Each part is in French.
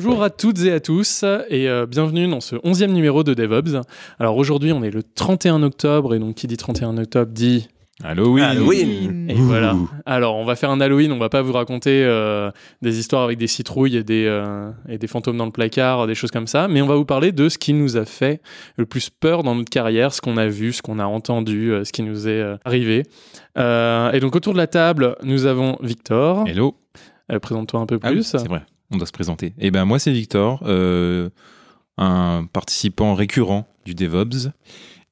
Bonjour à toutes et à tous et euh, bienvenue dans ce 11e numéro de DevOps. Alors aujourd'hui on est le 31 octobre et donc qui dit 31 octobre dit Halloween. Halloween. et voilà. Alors on va faire un Halloween, on va pas vous raconter euh, des histoires avec des citrouilles et des, euh, et des fantômes dans le placard, des choses comme ça, mais on va vous parler de ce qui nous a fait le plus peur dans notre carrière, ce qu'on a vu, ce qu'on a entendu, euh, ce qui nous est euh, arrivé. Euh, et donc autour de la table nous avons Victor. Hello. Euh, Présente-toi un peu Ah oui, plus. c'est vrai, on doit se présenter. Eh ben moi c'est Victor, euh, un participant récurrent du DevOps.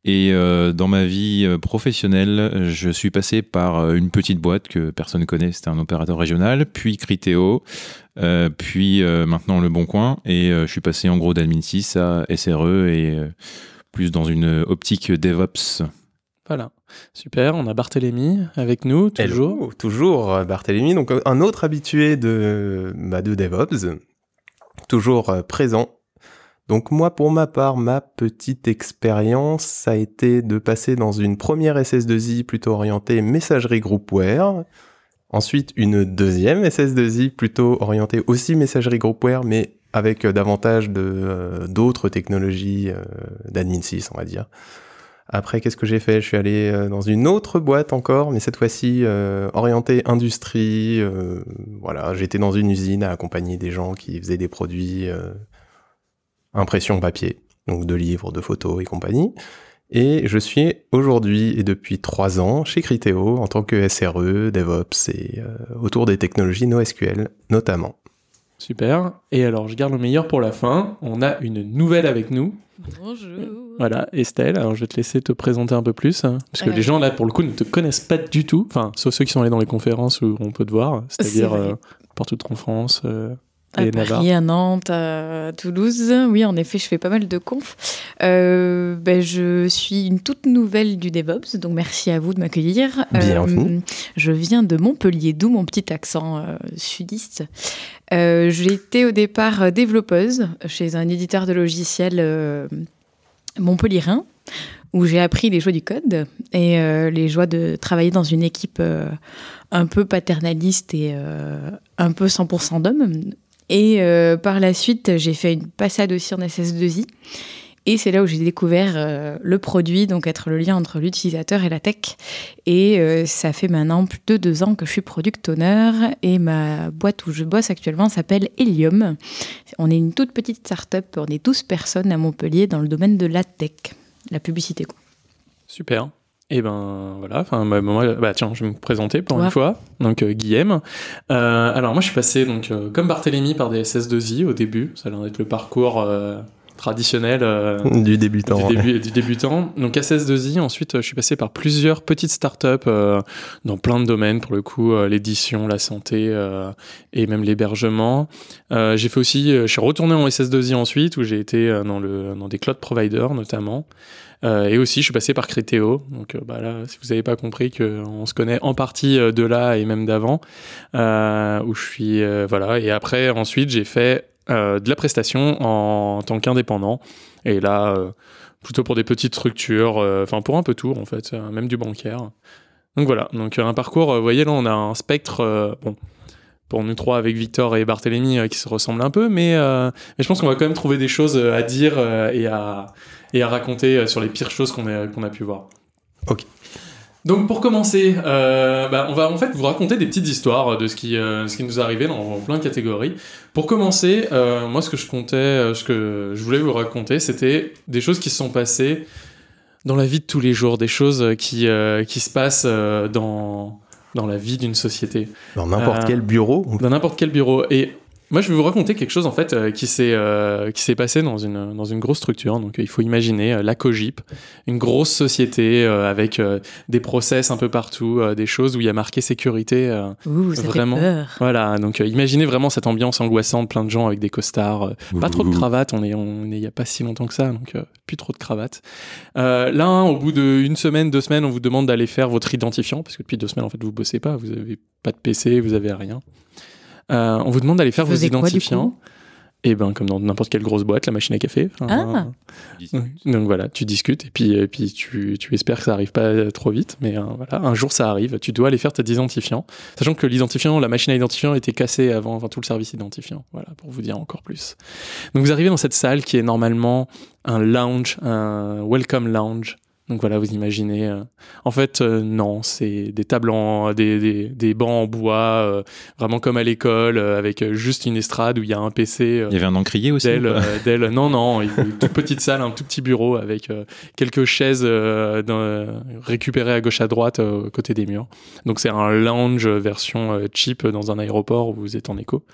Et euh, dans ma vie euh, professionnelle, je suis passé par une petite boîte que personne ne connaît, c'était un opérateur régional, puis Criteo, puis maintenant Le Bon Coin, et je suis passé en gros d'Admin 6 à SRE et plus dans une optique DevOps. Voilà, super. On a Barthélémy avec nous, toujours. Hello, toujours euh, Barthélémy, donc euh, un autre habitué de, bah, de DevOps, toujours euh, présent. Donc moi, pour ma part, ma petite expérience, ça a été de passer dans une première SS2I plutôt orientée messagerie groupware, ensuite une deuxième SS2I plutôt orientée aussi messagerie groupware, mais avec davantage d'autres technologies d'admin 6, on va dire. Après, qu'est-ce que j'ai fait? Je suis allé euh, dans une autre boîte encore, mais cette fois-ci euh, orientée industrie. euh, voilà, j'étais dans une usine à accompagner des gens qui faisaient des produits impression papier, donc de livres, de photos et compagnie. Et je suis aujourd'hui et depuis trois ans chez Criteo en tant que SRE, DevOps et autour des technologies NoSQL notamment. Super. Et alors, je garde le meilleur pour la fin. On a une nouvelle avec nous. Bonjour. Voilà, Estelle. Alors, je vais te laisser te présenter un peu plus. hein, parce que Euh, les gens, là, pour le coup, ne te connaissent pas du tout. Enfin, sauf ceux qui sont allés dans les conférences où on peut te voir. C'est-à-dire vrai. euh, partout en France euh, À et. Paris, à Nantes, à Toulouse. Oui, en effet, je fais pas mal de confs. Euh, ben, je suis une toute nouvelle du DevOps, donc merci à vous de m'accueillir. Bienvenue. Euh, je viens de Montpellier, d'où mon petit accent euh, sudiste. J'ai été au départ développeuse chez un éditeur de logiciels montpellierin, où j'ai appris les joies du code et euh, les joies de travailler dans une équipe euh, un peu paternaliste et euh, un peu 100% d'hommes. Et euh, par la suite, j'ai fait une passade aussi en SS2I. Et c'est là où j'ai découvert euh, le produit, donc être le lien entre l'utilisateur et la tech. Et euh, ça fait maintenant plus de deux ans que je suis product owner. Et ma boîte où je bosse actuellement s'appelle Helium. On est une toute petite start-up, on est 12 personnes à Montpellier dans le domaine de la tech, la publicité. Quoi. Super. Et ben voilà, enfin bah, moi, bah tiens, je vais me présenter pour Ouais. une fois. Donc euh, Guillaume. Euh, alors moi je suis passé donc euh, comme Barthélemy par des SS2I au début. Ça a l'air d'être le parcours euh, traditionnel euh, Du débutant. du, début, du débutant. Donc SS2I, ensuite euh, je suis passé par plusieurs petites startups euh, dans plein de domaines, pour le coup, euh, l'édition, la santé euh, et même l'hébergement. Euh, j'ai fait aussi, euh, je suis retourné en SS2I ensuite, où j'ai été euh, dans, le, dans des cloud providers notamment. Euh, et aussi, je suis passé par Criteo. Donc euh, bah là, si vous n'avez pas compris qu'on se connaît en partie euh, de là et même d'avant, euh, où je suis, voilà. Et après, ensuite, j'ai fait de la prestation en, tant qu'indépendant. Et là, plutôt pour des petites structures, enfin pour un peu tout en fait, même du bancaire. Donc voilà, donc un parcours, vous voyez là on a un spectre, bon, pour nous trois avec Victor et Barthélemy euh, qui se ressemblent un peu, mais, je pense qu'on va quand même trouver des choses à dire et, à, et à raconter euh, sur les pires choses qu'on a, qu'on a pu voir. Ok. Donc pour commencer, euh, bah, on va en fait vous raconter des petites histoires de ce qui, euh, ce qui nous est arrivé dans plein de catégories. Pour commencer, euh, moi ce que je comptais, euh, ce que je voulais vous raconter, c'était des choses qui se sont passées dans la vie de tous les jours, des choses qui, euh, qui se passent euh, dans, dans la vie d'une société. Dans n'importe Euh, quel bureau. Dans n'importe quel bureau. Et Moi, je vais vous raconter quelque chose en fait euh, qui s'est euh, qui s'est passé dans une dans une grosse structure. Donc, euh, il faut imaginer euh, la Cogip, une grosse société euh, avec euh, des process un peu partout, euh, des choses où il y a marqué sécurité. euh, Ouh, ça fait vraiment. peur. Voilà. Donc, euh, imaginez vraiment cette ambiance angoissante, plein de gens avec des costards, euh, pas trop de cravates. On est on est il y a pas si longtemps que ça, donc euh, plus trop de cravates. Euh, là, au bout d'une semaine, deux semaines, on vous demande d'aller faire votre identifiant parce que depuis deux semaines, en fait, vous bossez pas, vous avez pas de PC, vous avez rien. Euh, on vous demande d'aller faire Vous vos quoi, identifiants. Et ben, comme dans n'importe quelle grosse boîte, la machine à café. Ah. Donc voilà, tu discutes et puis, et puis tu, tu espères que ça arrive pas trop vite. Mais euh, voilà, un jour ça arrive, tu dois aller faire tes identifiants. Sachant que l'identifiant, la machine à identifiant était cassée avant, enfin tout le service identifiant. Voilà, pour vous dire encore plus. Donc vous arrivez dans cette salle qui est normalement un lounge, un welcome lounge. Donc voilà, vous imaginez. euh, en fait, euh, non, c'est des tables en, des, des, des bancs en bois, euh, vraiment comme à l'école, euh, avec euh, juste une estrade où il y a un PC. euh, Il y avait un encrier aussi d'elle. Non, non, une toute petite salle, un tout petit bureau avec quelques chaises dans- récupérées à gauche à droite euh, côté des murs. Donc c'est un lounge version cheap dans un aéroport où vous êtes en écho.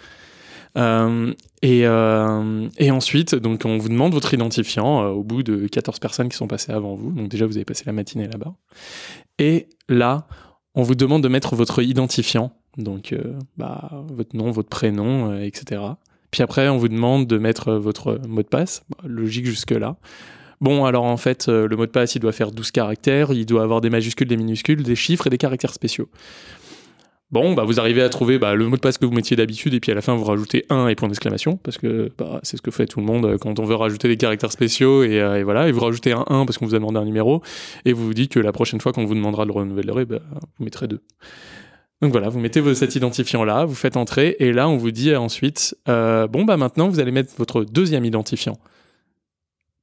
Euh, et, euh, et ensuite, donc on vous demande votre identifiant euh, au bout de 14 personnes qui sont passées avant vous. Donc déjà, vous avez passé la matinée là-bas. Et là, on vous demande de mettre votre identifiant, donc bah, votre nom, votre prénom, etc. Puis après, on vous demande de mettre votre mot de passe. Bah, logique jusque-là. Bon, alors en fait, le mot de passe, il doit faire 12 caractères, il doit avoir des majuscules, des minuscules, des chiffres et des caractères spéciaux. Bon, bah, vous arrivez à trouver bah, le mot de passe que vous mettiez d'habitude, et puis à la fin, vous rajoutez 1 et point d'exclamation, parce que bah, c'est ce que fait tout le monde euh, quand on veut rajouter des caractères spéciaux, et, euh, voilà, et vous rajoutez un 1 parce qu'on vous a demandé un numéro, et vous vous dites que la prochaine fois qu'on vous demandera de le renouveler, bah, vous mettrez 2. Donc voilà, vous mettez cet identifiant là, vous faites entrer, et là on vous dit ensuite, euh, bon bah maintenant vous allez mettre votre deuxième identifiant.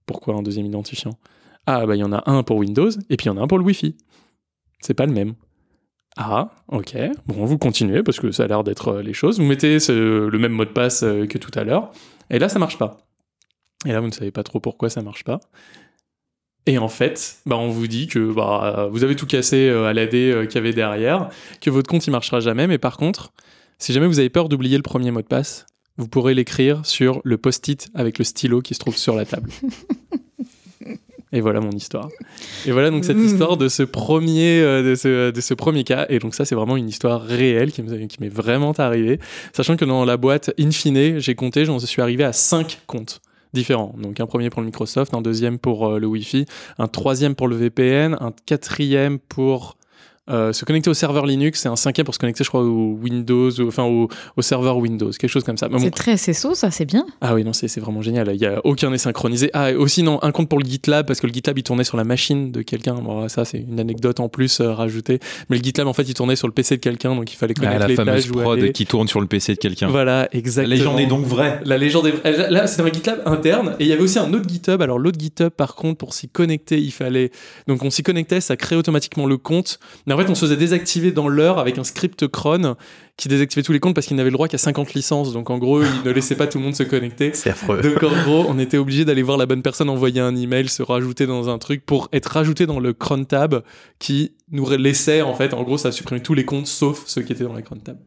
Pourquoi un deuxième identifiant? Ah bah il y en a un pour Windows, et puis il y en a un pour le Wi-Fi. C'est pas le même. Ah, ok. Bon, vous continuez parce que ça a l'air d'être euh, les choses. Vous mettez le même mot de passe euh, que tout à l'heure, et là ça marche pas. Et là vous ne savez pas trop pourquoi ça marche pas. Et en fait, bah, on vous dit que bah, vous avez tout cassé euh, à l'AD qu'il y avait derrière, que votre compte il marchera jamais, mais par contre, si jamais vous avez peur d'oublier le premier mot de passe, vous pourrez l'écrire sur le post-it avec le stylo qui se trouve sur la table. Et voilà mon histoire. Et voilà donc cette histoire de ce premier, euh, de, ce, de ce premier cas. Et donc ça, c'est vraiment une histoire réelle qui me- qui m'est vraiment arrivée. Sachant que dans la boîte, in fine, j'ai compté, j'en suis arrivé à 5 comptes différents. Donc un premier pour le Microsoft, un deuxième pour euh, le Wi-Fi, un troisième pour le VPN, un quatrième pour euh, se connecter au serveur Linux et un cinquième pour se connecter, je crois, au Windows, ou- enfin au, au serveur Windows, quelque chose comme ça. Mais bon, C'est très SSO, ça, c'est bien. ah oui, non, c'est c'est vraiment génial. Il y a aucun est synchronisé. Ah, et aussi, non, un compte pour le GitLab, parce que le GitLab, il tournait sur la machine de quelqu'un. Bon, ça, c'est une anecdote en plus euh, rajoutée. Mais le GitLab, en fait, il tournait sur le PC de quelqu'un, donc il fallait connaître Ah, la les fameuse prod aller. qui tourne sur le PC de quelqu'un. Voilà, exactement. La légende est donc vraie. La légende est vraie. Là, c'était un GitLab interne. Et il y avait aussi un autre GitHub. Alors, l'autre GitHub, par contre, pour s'y connecter, il fallait. Donc, on s'y connectait, ça créait automatiquement le compte. Mais fait, on se faisait désactiver dans l'heure avec un script cron qui désactivait tous les comptes parce qu'il n'avait le droit qu'à 50 licences. Donc, en gros, il ne laissait pas tout le monde se connecter. C'est affreux. Donc, en gros, on était obligé d'aller voir la bonne personne, envoyer un email, se rajouter dans un truc pour être rajouté dans le cron tab qui nous laissait, en fait, en gros, ça supprimait tous les comptes sauf ceux qui étaient dans la cron tab.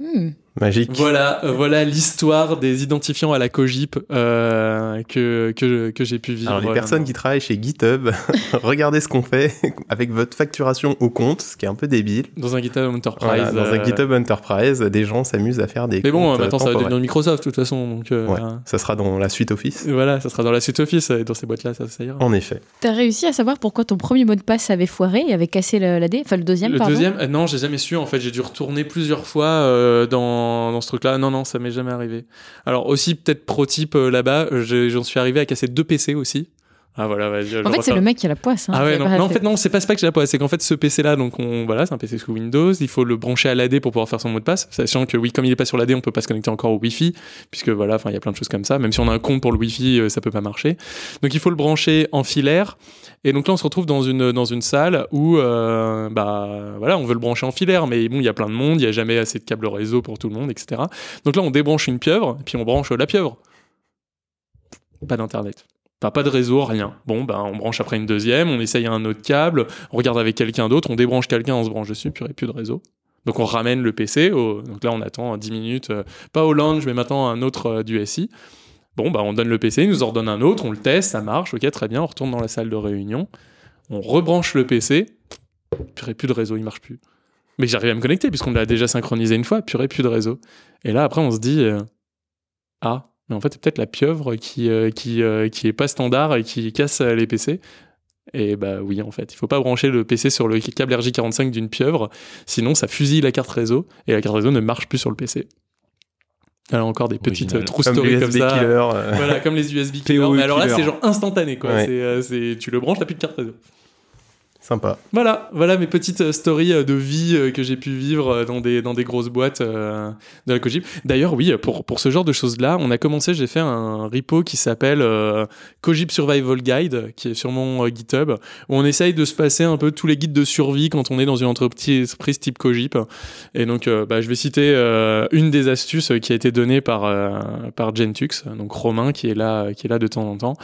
Hmm. Magique. Voilà, euh, voilà l'histoire des identifiants à la Cogip euh, que, que, que j'ai pu vivre. Alors les euh, personnes qui travaillent chez GitHub, regardez ce qu'on fait avec votre facturation au compte, ce qui est un peu débile. Dans un GitHub Enterprise. Voilà, dans un GitHub Enterprise, des gens s'amusent à faire des Mais bon, comptes maintenant ça va devenir Microsoft de toute façon. Donc, euh, Ouais, ça sera dans la suite Office. Voilà, ça sera dans la suite Office et dans ces boîtes-là, ça, ça ira. En effet. T'as réussi à savoir pourquoi ton premier mot de passe avait foiré et avait cassé la D Enfin, le deuxième, Le pardon. deuxième, euh, non, j'ai jamais su. En fait, j'ai dû retourner plusieurs fois euh, dans, ce truc-là. Non, non, ça m'est jamais arrivé. Alors aussi, peut-être pro type euh, là-bas, euh, j'en suis arrivé à casser deux PC aussi. Ah voilà, vas-y, je En fait, c'est le mec qui a la poisse. hein, Ah ouais, non, non, en fait. non, c'est pas, pas que j'ai la poisse, c'est qu'en fait, ce PC-là, donc, on, voilà, c'est un PC sous Windows, il faut le brancher à l'AD pour pouvoir faire son mot de passe, sachant que oui, comme il est pas sur l'AD, on peut pas se connecter encore au Wi-Fi, puisque voilà, enfin, il y a plein de choses comme ça, même si on a un compte pour le Wi-Fi, euh, ça peut pas marcher. Donc, il faut le brancher en filaire, et donc là, on se retrouve dans une, dans une salle où, euh, bah, voilà, on veut le brancher en filaire, mais bon, il y a plein de monde, il y a jamais assez de câbles réseau pour tout le monde, etc. Donc là, on débranche une pieuvre, et puis on branche la pieuvre. Pas d'internet. Pas de réseau, rien. Bon, ben, on branche après une deuxième, on essaye un autre câble, on regarde avec quelqu'un d'autre, on débranche quelqu'un, on se branche dessus, puis il plus de réseau. Donc on ramène le PC, donc là on attend 10 minutes, euh, pas au lounge, mais maintenant un autre euh, du SI. Bon, bah on donne le PC, il nous en redonne un autre, on le teste, ça marche, ok, très bien, on retourne dans la salle de réunion, on rebranche le PC, purée, plus de réseau, il marche plus. Mais j'arrive à me connecter puisqu'on l'a déjà synchronisé une fois, purée, plus de réseau. Et là après on se dit, euh, ah, mais en fait c'est peut-être la pieuvre qui, euh, qui, euh, qui est pas standard et qui casse euh, les PC. Et bah oui, en fait, il faut pas brancher le PC sur le câble RJ45 d'une pieuvre, sinon ça fusille la carte réseau et la carte réseau ne marche plus sur le PC. Alors encore des petites true Comme stories comme ça. killer, euh. Voilà, comme les USB killers. Mais alors là, c'est genre instantané, quoi. Ouais. C'est, euh, c'est- tu le branches, t'as plus de carte réseau. Voilà, voilà mes petites euh, stories euh, de vie euh, que j'ai pu vivre dans des, dans des grosses boîtes de la Cogip. D'ailleurs, oui, pour, pour ce genre de choses-là, on a commencé, j'ai fait un repo qui s'appelle Cogip Survival Guide, qui est sur mon GitHub, où on essaye de se passer un peu tous les guides de survie quand on est dans une entreprise type Cogip. Et donc, bah, je vais citer une des astuces qui a été donnée par, par Gentux, donc Romain, qui est là, qui est là de temps en temps.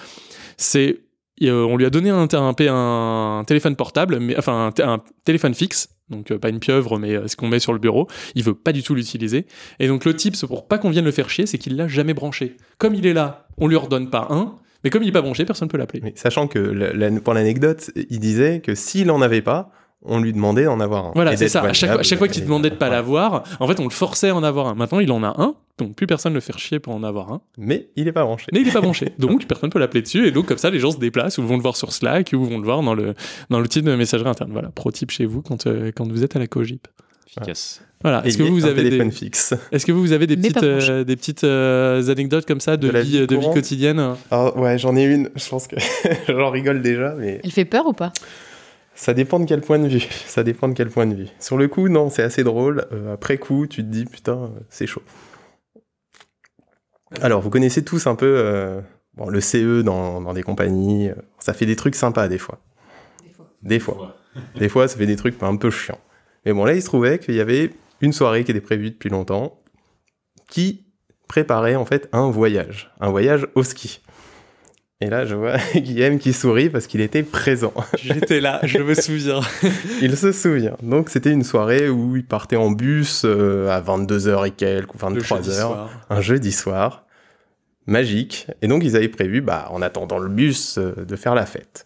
C'est euh, on lui a donné un, téléphone portable, mais enfin un, téléphone fixe, donc euh, pas une pieuvre, mais euh, ce qu'on met sur le bureau. Il veut pas du tout l'utiliser. Et donc le tips pour pas qu'on vienne le faire chier, c'est qu'il l'a jamais branché. Comme il est là, on lui redonne pas un, mais comme il est pas branché, personne peut l'appeler. Sachant que, pour l'anecdote, il disait que s'il en avait pas, on lui demandait d'en avoir un. Voilà, c'est ça. À chaque, fois- à chaque fois qu'il demandait de pas l'avoir, en fait, on le forçait à en avoir un. Maintenant, il en a un, donc plus personne ne le fait chier pour en avoir un. Mais il est pas branché. Mais il est pas branché, donc personne peut l'appeler dessus. Et donc comme ça, les gens se déplacent ou vont le voir sur Slack ou vont le voir dans le dans l'outil de messagerie interne. Voilà, pro tip chez vous quand euh, quand vous êtes à la Cogip. Efficace. Voilà. Est-ce que vous un avez téléphone des fixe. Est-ce que vous avez des Mais petites euh, des petites euh, anecdotes comme ça de, De la vie, vie de vie quotidienne? Alors, ouais, j'en ai une. Je pense que j'en rigole déjà, mais Elle fait peur ou pas? Ça dépend de quel point de vue. Ça dépend de quel point de vue. Sur le coup, non, c'est assez drôle. Euh, après coup, tu te dis, putain, euh, c'est chaud. Alors, vous connaissez tous un peu euh, bon, le CE dans, dans des compagnies. Ça fait des trucs sympas des fois. Des fois. Des fois, ça fait des trucs un peu chiants. Mais bon, là, il se trouvait qu'il y avait une soirée qui était prévue depuis longtemps qui préparait en fait un voyage. Un voyage au ski. Et là, je vois Guillaume qui sourit parce qu'il était présent. J'étais là, je me souviens. il se souvient. Donc, c'était une soirée où il partait en bus euh, à 22h et quelques, ou Le 23h, jeudi soir. un jeudi soir. Magique. Et donc, ils avaient prévu, bah, en attendant le bus, euh, de faire la fête.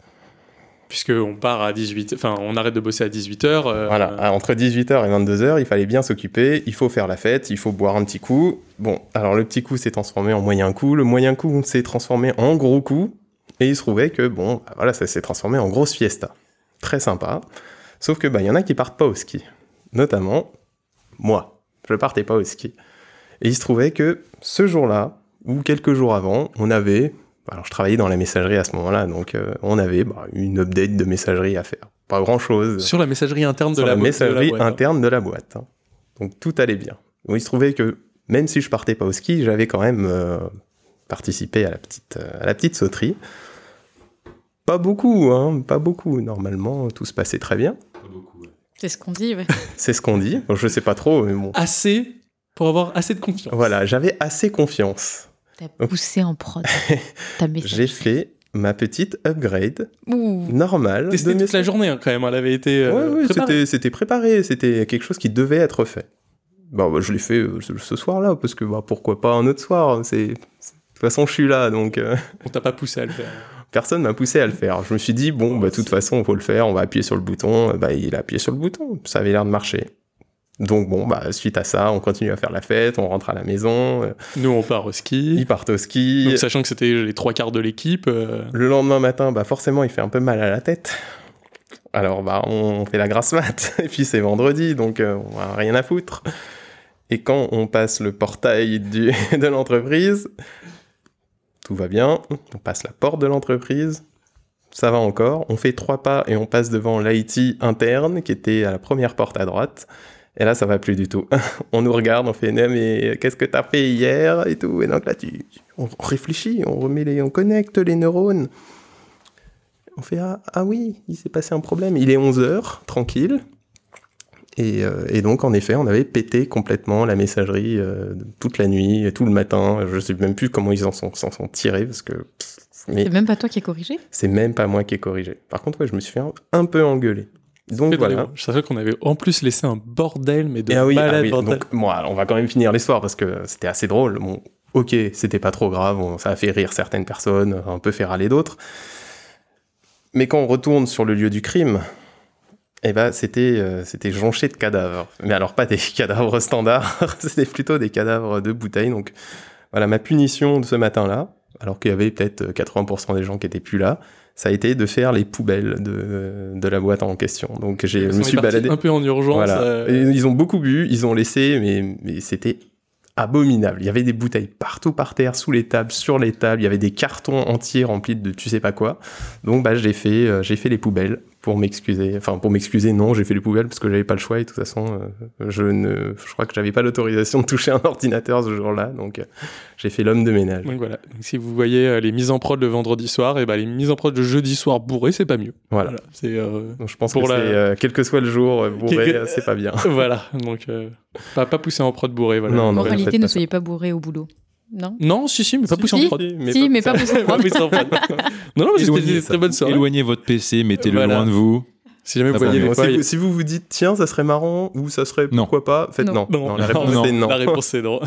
Puisque on part à 18 enfin on arrête de bosser à 18h. Voilà, à- entre 18h et 22h, il fallait bien s'occuper, il faut faire la fête, il faut boire un petit coup. Bon, alors le petit coup s'est transformé en moyen coup, le moyen coup s'est transformé en gros coup, et il se trouvait que, bon, bah voilà, ça s'est transformé en grosse fiesta. Très sympa. Sauf que, bah, il y en a qui partent pas au ski. Notamment, moi. Je partais pas au ski. Et il se trouvait que ce jour-là, ou quelques jours avant, on avait alors, je travaillais dans la messagerie à ce moment-là, donc euh, on avait bah, une update de messagerie à faire. Pas grand-chose. Sur la messagerie interne de Sur la, la boîte- de la messagerie boîte, hein. interne de la boîte. hein. Donc tout allait bien. Bon, il se trouvait que même si je partais pas au ski, j'avais quand même euh, participé à la petite, euh, à la petite sauterie. Pas beaucoup, hein, pas beaucoup. Normalement, tout se passait très bien. C'est ce qu'on dit, ouais. C'est ce qu'on dit. Bon, je sais pas trop, mais bon. Assez pour avoir assez de confiance. Voilà, j'avais assez confiance. T'as poussé en prod. J'ai fait ma petite upgrade Ouh. normale. Testé de toute la journée hein, quand même, elle avait été euh, Ouais, ouais, préparée. c'était- c'était préparé, c'était quelque chose qui devait être fait. Bon, bah, je l'ai fait euh, ce, soir-là, parce que bah, pourquoi pas un autre soir c'est, c'est- De toute façon, je suis là, donc euh, On t'a pas poussé à le faire. personne m'a poussé à le faire. Je me suis dit, bon, bah, de toute façon, il faut le faire, on va appuyer sur le bouton. Bah, il a appuyé sur le bouton, ça avait l'air de marcher. Donc bon, bah, suite à ça, on continue à faire la fête, on rentre à la maison, euh, Nous on part au ski. ils partent au ski. Donc, sachant que c'était les trois quarts de l'équipe. euh, Le lendemain matin, bah forcément, il fait un peu mal à la tête. Alors, bah, on fait la grasse mat. Et puis, c'est vendredi, donc euh, on a rien à foutre. Et quand on passe le portail du- de l'entreprise, tout va bien. On passe la porte de l'entreprise. Ça va encore. On fait trois pas et on passe devant l'IT interne qui était à la première porte à droite. Et là, ça va plus du tout. on nous regarde, on fait non, mais qu'est-ce que t'as fait hier et tout. Et donc là, tu, on réfléchit, on remet les, on connecte les neurones. On fait ah, ah oui, il s'est passé un problème. Il est 11h, tranquille. Et, euh, et donc, en effet, on avait pété complètement la messagerie euh, toute la nuit, et tout le matin. Je sais même plus comment ils en sont, s'en sont tirés, parce que. C'est même pas toi qui as corrigé? c'est même pas moi qui ai corrigé. Par contre, ouais, je me suis fait un, un peu engueuler. Donc voilà. Je savais qu'on avait en plus laissé un bordel, mais de Ah oui, ah malade oui, bordel. donc, bon, alors, on va quand même finir l'histoire parce que c'était assez drôle. Bon, ok, c'était pas trop grave, on- ça a fait rire certaines personnes, un peu fait râler d'autres. Mais quand on retourne sur le lieu du crime, eh ben, c'était euh, c'était jonché de cadavres. Mais alors pas des cadavres standards, c'était plutôt des cadavres de bouteilles. Donc voilà, ma punition de ce matin-là, alors qu'il y avait peut-être 80% des gens qui étaient plus là, ça a été de faire les poubelles de, de la boîte en question. Donc j'ai, je me suis baladé. un peu en urgence. Voilà. euh, Et ils ont beaucoup bu, ils ont laissé, mais, mais c'était abominable. Il y avait des bouteilles partout par terre, sous les tables, sur les tables. Il y avait des cartons entiers remplis de tu sais pas quoi. Donc bah j'ai fait, euh, j'ai fait les poubelles pour m'excuser. Enfin pour m'excuser, non, j'ai fait les poubelles parce que j'avais pas le choix et de toute façon, euh, je ne, je crois que j'avais pas l'autorisation de toucher un ordinateur ce jour-là. Donc euh, j'ai fait l'homme de ménage. Donc voilà. Donc, si vous voyez euh, les mises en prod le vendredi soir, et ben les mises en prod le jeudi soir bourré, c'est pas mieux. Voilà. C'est euh, Donc je pense pour que la- c'est, euh, quel que soit le jour, bourré, Quelque- c'est pas bien. voilà. Donc euh, pas, pas pousser en prod bourré. Voilà. Non, non, ne soyez pas bourré au boulot. Non Non, si, si, mais pas Si, pousser en si. prod. Si, mais pas pousser en prod. non, non, mais c'était ça. très bonne soirée. Éloignez votre PC, mettez-le Voilà. loin de vous. Si jamais vous bon, voyez des si, vous, si vous vous dites tiens ça serait marrant ou ça serait Non. pourquoi pas faites non, Non, la réponse non, c'est non La réponse est non.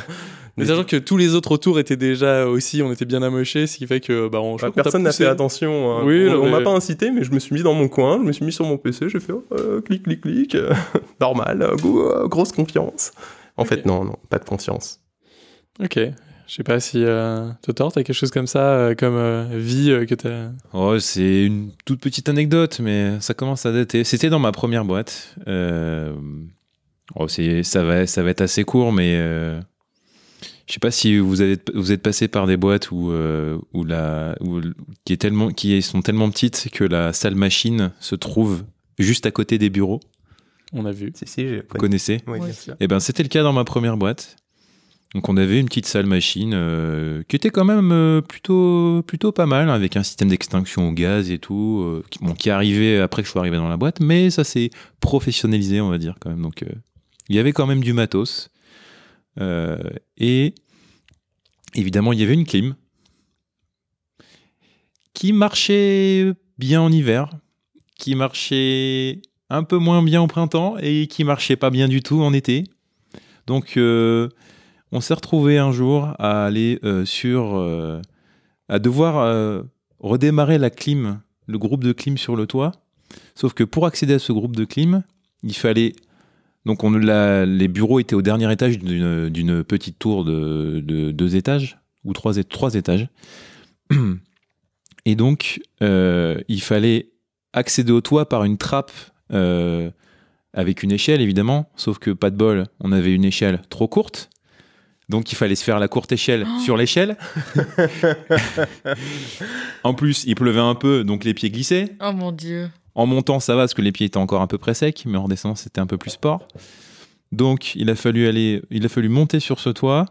Mais sachant que tous les autres autour étaient déjà aussi, on était bien amochés, ce qui fait que bah, on, Bah, personne n'a poussé. fait attention hein. Oui, on, on m'a pas incité mais je me suis mis dans mon coin je me suis mis sur mon PC j'ai fait oh, euh, clic clic clic normal euh, go- grosse confiance en fait non non pas de conscience Ok. Je sais pas si euh, Totor, t'as quelque chose comme ça, euh, comme euh, vie euh, que t'as. Oh, c'est une toute petite anecdote, mais ça commence à dater. C'était dans ma première boîte. Euh, oh, c'est, ça, va, ça va être assez court, mais euh, je sais pas si vous, avez, vous êtes passé par des boîtes où, euh, où la, où- qui, est tellement, qui sont tellement petites que la salle machine se trouve juste à côté des bureaux. On a vu. si si j'ai Vous connaissez oui, bien sûr. Eh ben, c'était le cas dans ma première boîte. Donc, on avait une petite salle machine euh, qui était quand même euh, plutôt, plutôt pas mal, avec un système d'extinction au gaz et tout, euh, qui, arrivé après que je sois arrivé dans la boîte, mais ça s'est professionnalisé, on va dire, quand même. Donc, il y avait quand même du matos. Et évidemment, il y avait une clim qui marchait bien en hiver, qui marchait un peu moins bien au printemps et qui marchait pas bien du tout en été. Donc, on s'est retrouvé un jour à aller euh, sur. euh, à devoir euh, redémarrer la clim, le groupe de clim sur le toit. Sauf que pour accéder à ce groupe de clim, il fallait. Donc, les bureaux étaient au dernier étage d'une petite tour de, de deux étages, ou trois, étages. Et donc, il fallait accéder au toit par une trappe avec une échelle, évidemment. Sauf que, pas de bol, on avait une échelle trop courte. Donc, il fallait se faire la courte échelle sur l'échelle. en plus, il pleuvait un peu, donc les pieds glissaient. Oh mon dieu. En montant, ça va parce que les pieds étaient encore un peu près secs, mais en redescendant, c'était un peu plus sport. Donc, il a fallu aller, il a fallu monter sur ce toit,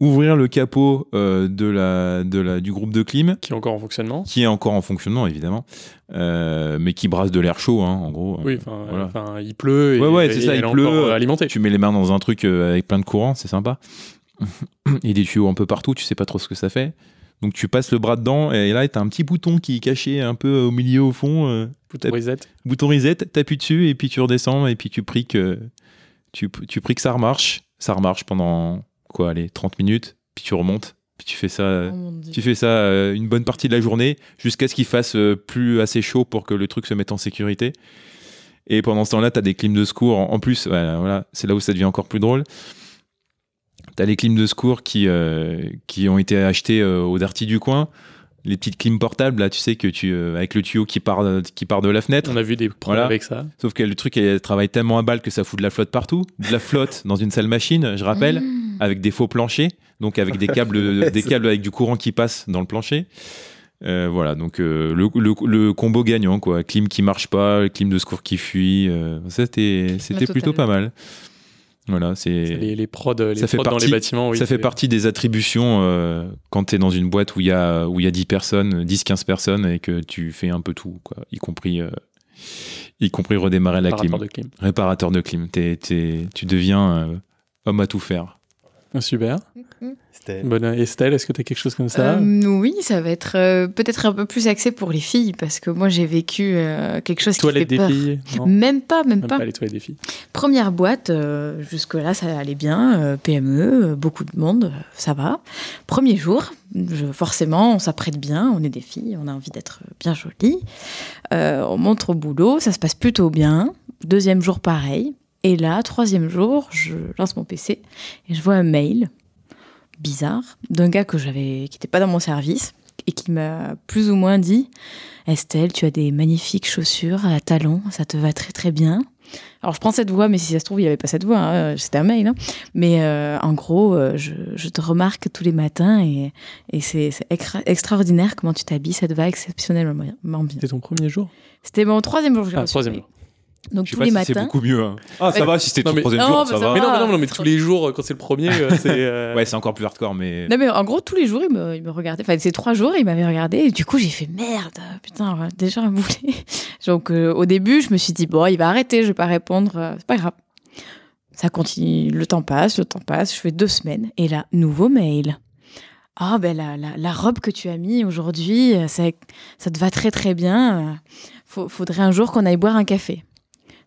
ouvrir le capot euh, de la, de la, du groupe de clim, Qui est encore en fonctionnement. qui est encore en fonctionnement évidemment, euh, mais qui brasse de l'air chaud, hein, en gros. Oui, enfin, Voilà. enfin, il pleut et, Ouais, ouais, et c'est ça, il pleut. euh, alimentée. Tu mets les mains dans un truc euh, avec plein de courant, c'est sympa. A des tuyaux un peu partout, tu sais pas trop ce que ça fait. Donc tu passes le bras dedans et là t'as un petit bouton qui est caché un peu au milieu au fond. euh, Bouton reset. bouton reset, t'appuies dessus et puis tu redescends et puis tu pries que tu, tu pries que ça remarche. Ça remarche pendant quoi, allez, 30 minutes, puis tu remontes, puis tu fais ça, euh, Oh tu fais ça euh, une bonne partie de la journée jusqu'à ce qu'il fasse euh, plus assez chaud pour que le truc se mette en sécurité. Et pendant ce temps-là, t'as des clims de secours. En plus, voilà, voilà, c'est là où ça devient encore plus drôle. T'as les clims de secours qui, euh, qui ont été achetés euh, au Darty du coin. Les petites clims portables, là, tu sais, que tu, euh, avec le tuyau qui part, qui part de la fenêtre. On a vu des problèmes Voilà. avec ça. Sauf que le truc, elle travaille tellement à balle que ça fout de la flotte partout. De la flotte dans une salle machine, je rappelle, Mmh. Avec des faux planchers, donc avec des câbles, des câbles avec du courant qui passe dans le plancher. Euh, voilà, donc euh, le, le- le combo gagnant, quoi. Clim qui marche pas, clim de secours qui fuit. euh, c'était plutôt pas mal. Voilà, c'est. Les, les prods, les Ça fait prods dans partie- les bâtiments. Oui, ça fait partie des attributions euh, quand tu es dans une boîte où il y a, où il y a 10 personnes, 10-15 personnes et que tu fais un peu tout, quoi, y, compris, euh, y compris redémarrer la clim. Réparateur de clim. Réparateur de clim. T'es- t'es- tu deviens euh, homme à tout faire. Super. Estelle. Bonne Estelle, est-ce que tu as quelque chose comme ça? Euh, oui, ça va être euh, peut-être un peu plus axé pour les filles parce que moi j'ai vécu euh, quelque chose Toilettes qui des fait peur. filles Non? Même pas, même, Même pas. pas les toilettes des filles. Première boîte, euh, jusque-là ça allait bien, euh, PME, euh, beaucoup de monde, euh, ça va. Premier jour, je- forcément on s'apprête bien, on est des filles, on a envie d'être bien jolies. Euh, on montre au boulot, ça se passe plutôt bien. Deuxième jour pareil. Et là, troisième jour, je lance mon PC et je vois un mail bizarre d'un gars que j'avais, qui n'était pas dans mon service et qui m'a plus ou moins dit Estelle, tu as des magnifiques chaussures à talons, ça te va très très bien. Alors je prends cette voix, mais si ça se trouve, il n'y avait pas cette voix, hein, c'était un mail. hein. Mais euh, en gros, euh, je, je te remarque tous les matins et, et c'est c'est extra- extraordinaire comment tu t'habilles, ça te va exceptionnellement bien. C'était ton premier jour? C'était mon troisième jour Ah, troisième jour. Donc tous pas les si matins. c'est beaucoup mieux. hein. Ah, ça Ouais. va, si c'était mais- troisième Non, jour, mais ça ça va. Mais non, mais non, non, mais tous les jours, quand c'est le premier, euh, c'est. euh, Ouais, c'est encore plus hardcore, mais. Non mais en gros tous les jours il me, il me regardait, enfin ces trois jours il m'avait regardé et du coup j'ai fait merde, putain déjà un boulet. Donc euh, au début je me suis dit bon il va arrêter, je vais pas répondre, c'est pas grave. Ça continue, le temps passe, le temps passe, je fais deux semaines et là nouveau mail. Ah ben la, la, la robe que tu as mis aujourd'hui, ça, ça te va très très bien. faudrait un jour qu'on aille boire un café.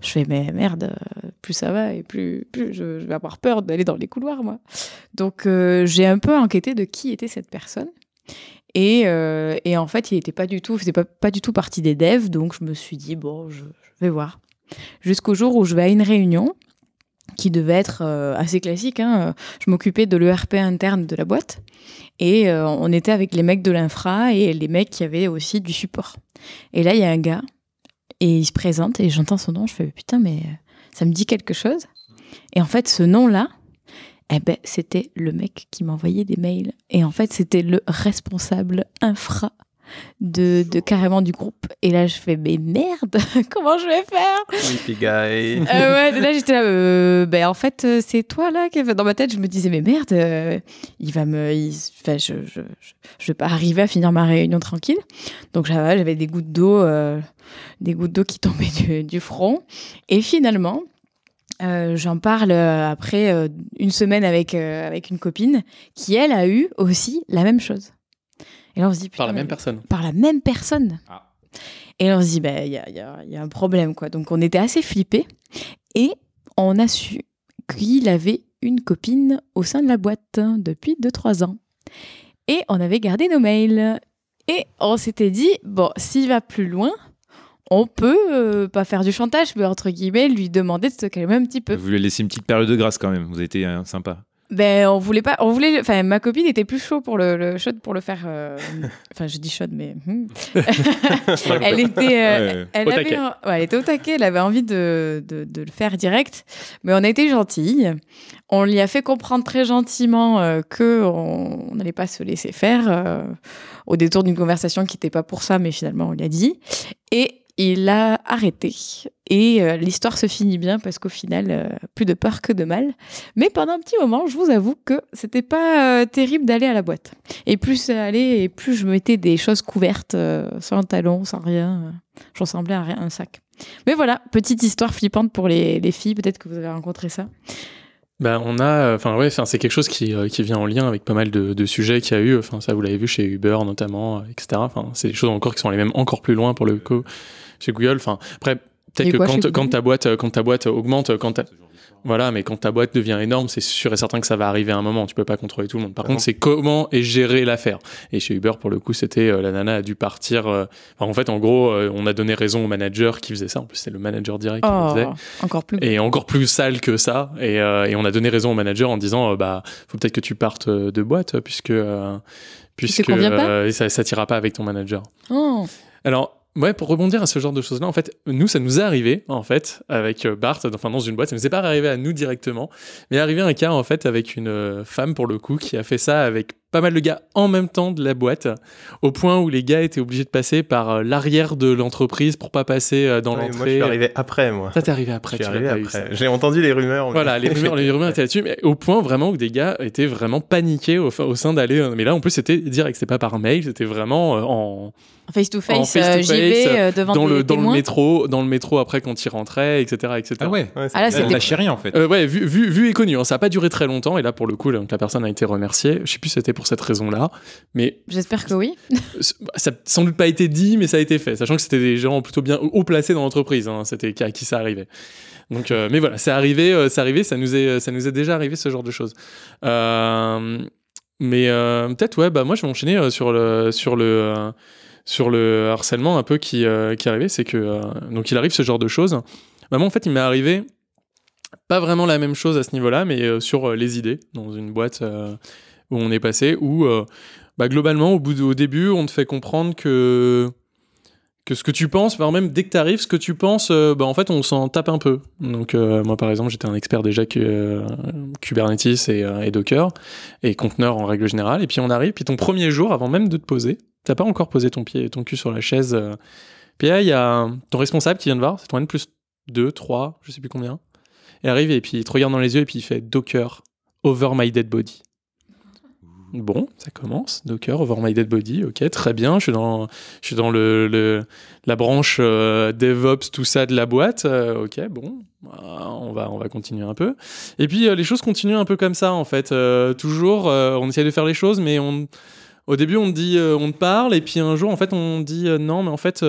Je fais mais merde, plus ça va et plus, je, vais avoir peur d'aller dans les couloirs moi. Donc euh, j'ai un peu enquêté de qui était cette personne. Et, euh, en fait, il n'était pas du tout, faisait pas, du tout partie des devs, donc je me suis dit bon, je, vais voir. Jusqu'au jour où je vais à une réunion qui devait être euh, assez classique. hein. Je m'occupais de l'ERP interne de la boîte et on était avec les mecs de l'infra et les mecs qui avaient aussi du support. Et là, il y a un gars et il se présente et j'entends son nom. Je fais putain, mais euh, ça me dit quelque chose. Et en fait, ce nom-là, eh ben, c'était le mec qui m'envoyait des mails. Et en fait, c'était le responsable infra de, de carrément du groupe. Et là, je fais, mais merde, comment je vais faire? Creepy guy. Euh, ouais, là j'étais là, euh, ben en fait euh, c'est toi là qui dans ma tête je me disais mais merde, euh, il va me, il- enfin je, je, je, je vais pas arriver à finir ma réunion tranquille. Donc j'avais des gouttes d'eau, des gouttes d'eau qui tombaient du, du front. Et finalement euh, j'en parle euh, après euh, une semaine avec avec une copine qui elle a eu aussi la même chose. Et là on se dit Par la même personne. par la même personne. Ah. Et là, on se dit, bah, il y, a, il y a- il y a un problème, quoi. Donc, on était assez flippés. Et on a su qu'il avait une copine au sein de la boîte hein, depuis 2-3 ans. Et on avait gardé nos mails. Et on s'était dit, bon, s'il va plus loin, on peut, euh, pas faire du chantage, mais entre guillemets, lui demander de se calmer un petit peu. Vous lui laissez une petite période de grâce quand même. Vous avez été euh, sympa. Ben, on voulait pas, on voulait, enfin, ma copine était plus chaud pour le, le chaude pour le faire. euh, Enfin, je dis chaude, mais hmm. elle était, euh, Ouais, elle au avait, taquet. un- ouais, elle était au taquet, elle avait envie de, de, de le faire direct, mais on a été gentille. On lui a fait comprendre très gentiment euh, que on on n'allait pas se laisser faire euh, au détour d'une conversation qui n'était pas pour ça, mais finalement on lui a dit. Et il a arrêté. Et euh, l'histoire se finit bien parce qu'au final, euh, plus de peur que de mal. Mais pendant un petit moment, je vous avoue que c'était pas euh, terrible d'aller à la boîte. Et plus ça allait, et plus je mettais des choses couvertes, sans talons, sans rien. je ressemblais à rien, un sac. Mais voilà, petite histoire flippante pour les, les filles. Peut-être que vous avez rencontré ça. Ben, on a, enfin ouais, c'est quelque chose qui, qui vient en lien avec pas mal de, de sujets qu'il y a eu. Enfin ça vous l'avez vu chez Uber notamment, etc. Enfin c'est des choses encore qui sont allées même encore plus loin pour le coup chez Google. Enfin après peut-être Et que quoi quand, ta boîte euh, quand ta boîte augmente, quand ta- voilà, mais quand ta boîte devient énorme, c'est sûr et certain que ça va arriver à un moment. Tu peux pas contrôler tout le monde. Par contre, c'est comment est gérée l'affaire. Et chez Uber, pour le coup, c'était euh, la nana a dû partir. euh, enfin, en fait, en gros, euh, on a donné raison au manager qui faisait ça. En plus, c'est le manager direct qui le Oh, faisait encore plus. et encore plus sale que ça. Et, euh, et on a donné raison au manager en disant, euh, bah, faut peut-être que tu partes euh, de boîte puisque euh, puisque euh, ça, ça t'ira pas avec ton manager. Oh. Alors. Ouais, pour rebondir à ce genre de choses-là, en fait, nous, ça nous est arrivé, en fait, avec euh, Bart, enfin, dans une boîte, ça nous est pas arrivé à nous directement, mais arrivé un cas, en fait, avec une euh, femme, pour le coup, qui a fait ça avec pas mal de gars en même temps de la boîte, au point où les gars étaient obligés de passer par euh, l'arrière de l'entreprise pour pas passer euh, dans Ouais, l'entrée. Moi, je suis arrivé après, moi. Ça t'est arrivé après. Je suis arrivé après. J'ai entendu les rumeurs. Voilà, les rumeurs, les rumeurs étaient là-dessus, mais au point vraiment où des gars étaient vraiment paniqués au, au sein d'aller. euh, Mais là, en plus, c'était direct, c'était pas par mail, c'était vraiment en Face to face, euh, devant dans des le dans le métro, dans le métro après quand il rentrait, etc., etc. Ah ouais. Ah là, c'était- lâchait rien en fait. Euh, ouais, vu, vu, vu et connu. hein. Ça n'a pas duré très longtemps. Et là, pour le coup, donc, la personne a été remerciée. Je sais plus si c'était pour cette raison-là. Mais J'espère que oui. ça n'a sans doute pas été dit, mais ça a été fait. Sachant que c'était des gens plutôt bien haut placés dans l'entreprise. hein. C'était à qui ça arrivait. Donc, euh, mais voilà, c'est arrivé, euh, c'est arrivé, ça nous est, ça nous est déjà arrivé ce genre de choses. Euh, mais euh, peut-être, ouais, bah moi je vais enchaîner euh, sur le, sur le, euh, sur le harcèlement un peu qui, euh, qui est arrivé. C'est que, euh, donc il arrive ce genre de choses. Bah, moi, en fait, il m'est arrivé pas vraiment la même chose à ce niveau-là, mais euh, sur euh, les idées, dans une boîte euh, où on est passé, où euh, bah, globalement, au, bout début, on te fait comprendre que, que ce que tu penses, même dès que tu arrives, ce que tu penses, euh, bah, en fait, on s'en tape un peu. Donc, euh, moi, par exemple, j'étais un expert déjà que, euh, Kubernetes et, et Docker, et conteneurs en règle générale. Et puis, on arrive, puis ton premier jour, avant même de te poser, t'as pas encore posé ton pied, ton cul sur la chaise. puis là, il y a ton responsable qui vient de voir, c'est ton N plus 2, 3, je sais plus combien. Il arrive et puis il te regarde dans les yeux et puis il fait Docker over my dead body. Bon, ça commence. Docker over my dead body. Ok, très bien. Je suis dans, je suis dans le, la branche euh, DevOps, tout ça de la boîte. Euh, ok, bon, Ah, on va, on va continuer un peu. Et puis euh, les choses continuent un peu comme ça en fait. Toujours, on essaie de faire les choses, mais on, au début on te dit, on te parle, et puis un jour en fait on dit non, mais en fait.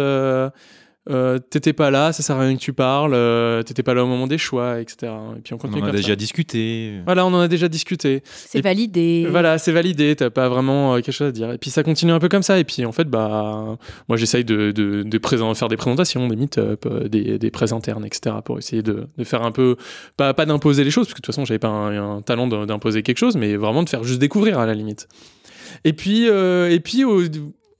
Euh, t'étais pas là, ça sert à rien que tu parles, euh, t'étais pas là au moment des choix, etc. Et puis on On continue en a déjà ça. discuté. Voilà, on en a déjà discuté. C'est validé. Voilà, c'est validé, t'as pas vraiment euh, quelque chose à dire. Et puis ça continue un peu comme ça. Et puis en fait, bah, moi j'essaye de, de, de présent- faire des présentations, des meet-up, euh, des, des prés internes, etc. pour essayer de, de faire un peu, pas, pas d'imposer les choses, parce que de toute façon j'avais pas un, un talent d'imposer quelque chose, mais vraiment de faire juste découvrir à la limite. Et puis, euh, et puis au,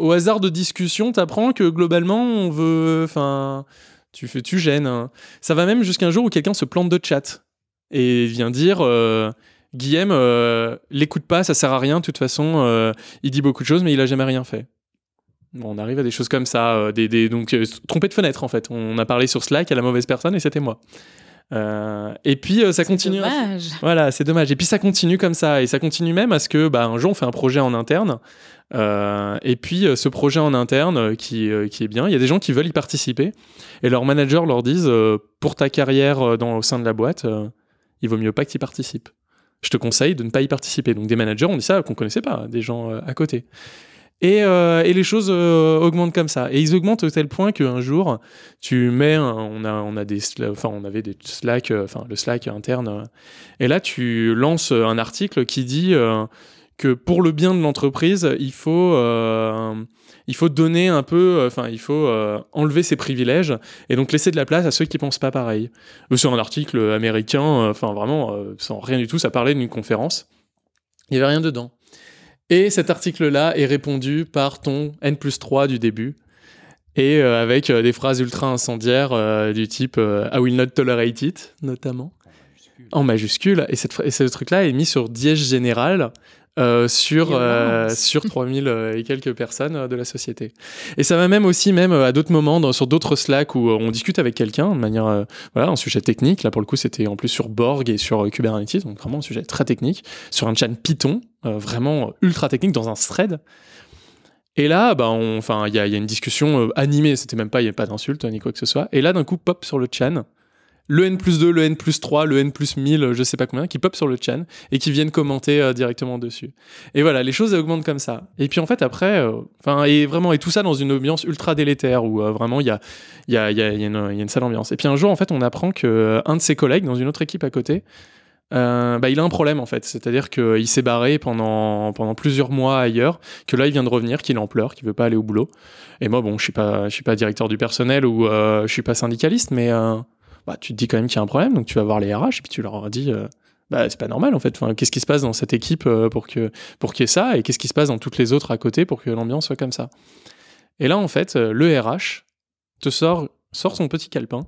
au hasard de discussion, t'apprends que globalement on veut, enfin, tu fais, tu gênes. hein. Ça va même jusqu'à un jour où quelqu'un se plante de chat et vient dire. euh, Guillaume, euh, l'écoute pas, ça sert à rien. De toute façon, euh, il dit beaucoup de choses, mais il a jamais rien fait. Bon, on arrive à des choses comme ça, euh, des, des- donc trompé de fenêtre en fait. On a parlé sur Slack à la mauvaise personne et c'était moi. Et puis ça continue. Dommage. Voilà, c'est dommage. Et puis ça continue comme ça, et ça continue même à ce que, bah, un jour, on fait un projet en interne. Euh, et puis euh, ce projet en interne euh, qui, qui est bien, il y a des gens qui veulent y participer, et leurs managers leur disent pour ta carrière dans, au sein de la boîte, il vaut mieux pas que tu y participes. Je te conseille de ne pas y participer. Donc des managers ont dit ça qu'on connaissait pas, des gens à côté. Et, et les choses augmentent comme ça. Et ils augmentent au tel point qu'un jour, tu mets, on a, on a des, enfin, on avait des Slack, enfin, le Slack interne. et là, tu lances un article qui dit que pour le bien de l'entreprise, il faut, euh, il faut donner un peu, euh, enfin, il faut euh, enlever ses privilèges et donc laisser de la place à ceux qui pensent pas pareil. C'est un article américain, enfin, vraiment, sans rien du tout, ça parlait d'une conférence. Il n'y avait rien dedans. Et cet article-là est répondu par ton N plus 3 du début. Et euh, avec euh, des phrases ultra incendiaires euh, du type I will not tolerate it, notamment. En majuscule. Et, cette, et ce truc-là est mis sur dièse général euh, sur, euh, sur 3000 euh, et quelques personnes euh, de la société. Et ça va même aussi, même euh, à d'autres moments, dans, sur d'autres Slack où euh, on discute avec quelqu'un de manière, euh, voilà, un sujet technique. Là, pour le coup, c'était en plus sur Borg et sur euh, Kubernetes, donc vraiment un sujet très technique, sur un chat Python, euh, vraiment ultra technique, dans un thread. Et là, bah, on- enfin, il y, a il y a une discussion euh, animée, c'était même pas, il n'y a pas d'insulte ni quoi que ce soit. Et là, d'un coup, pop sur le chan, le N plus 2, le N plus 3, le N plus 1000, je sais pas combien, qui pop sur le chan et qui viennent commenter euh, directement dessus. Et voilà, les choses augmentent comme ça. Et puis en fait, après, euh, enfin, et vraiment, et tout ça dans une ambiance ultra délétère où euh, vraiment il y a, y, y, a, y une, y a une sale ambiance. Et puis un jour, en fait, on apprend que un de ses collègues dans une autre équipe à côté, bah, il a un problème en fait. C'est-à-dire qu'il s'est barré pendant, pendant plusieurs mois ailleurs, que là il vient de revenir, qu'il en pleure, qu'il veut pas aller au boulot. Et moi, bon, je suis pas, je suis pas directeur du personnel ou euh, je suis pas syndicaliste, mais bah, tu te dis quand même qu'il y a un problème, donc tu vas voir les RH et puis tu leur dis. euh, bah, c'est pas normal en fait. Qu'est-ce qui se passe dans cette équipe euh, pour que pour qu'il y ait ça et qu'est-ce qui se passe dans toutes les autres à côté pour que l'ambiance soit comme ça? Et là en fait, euh, le RH te sort sort son petit calepin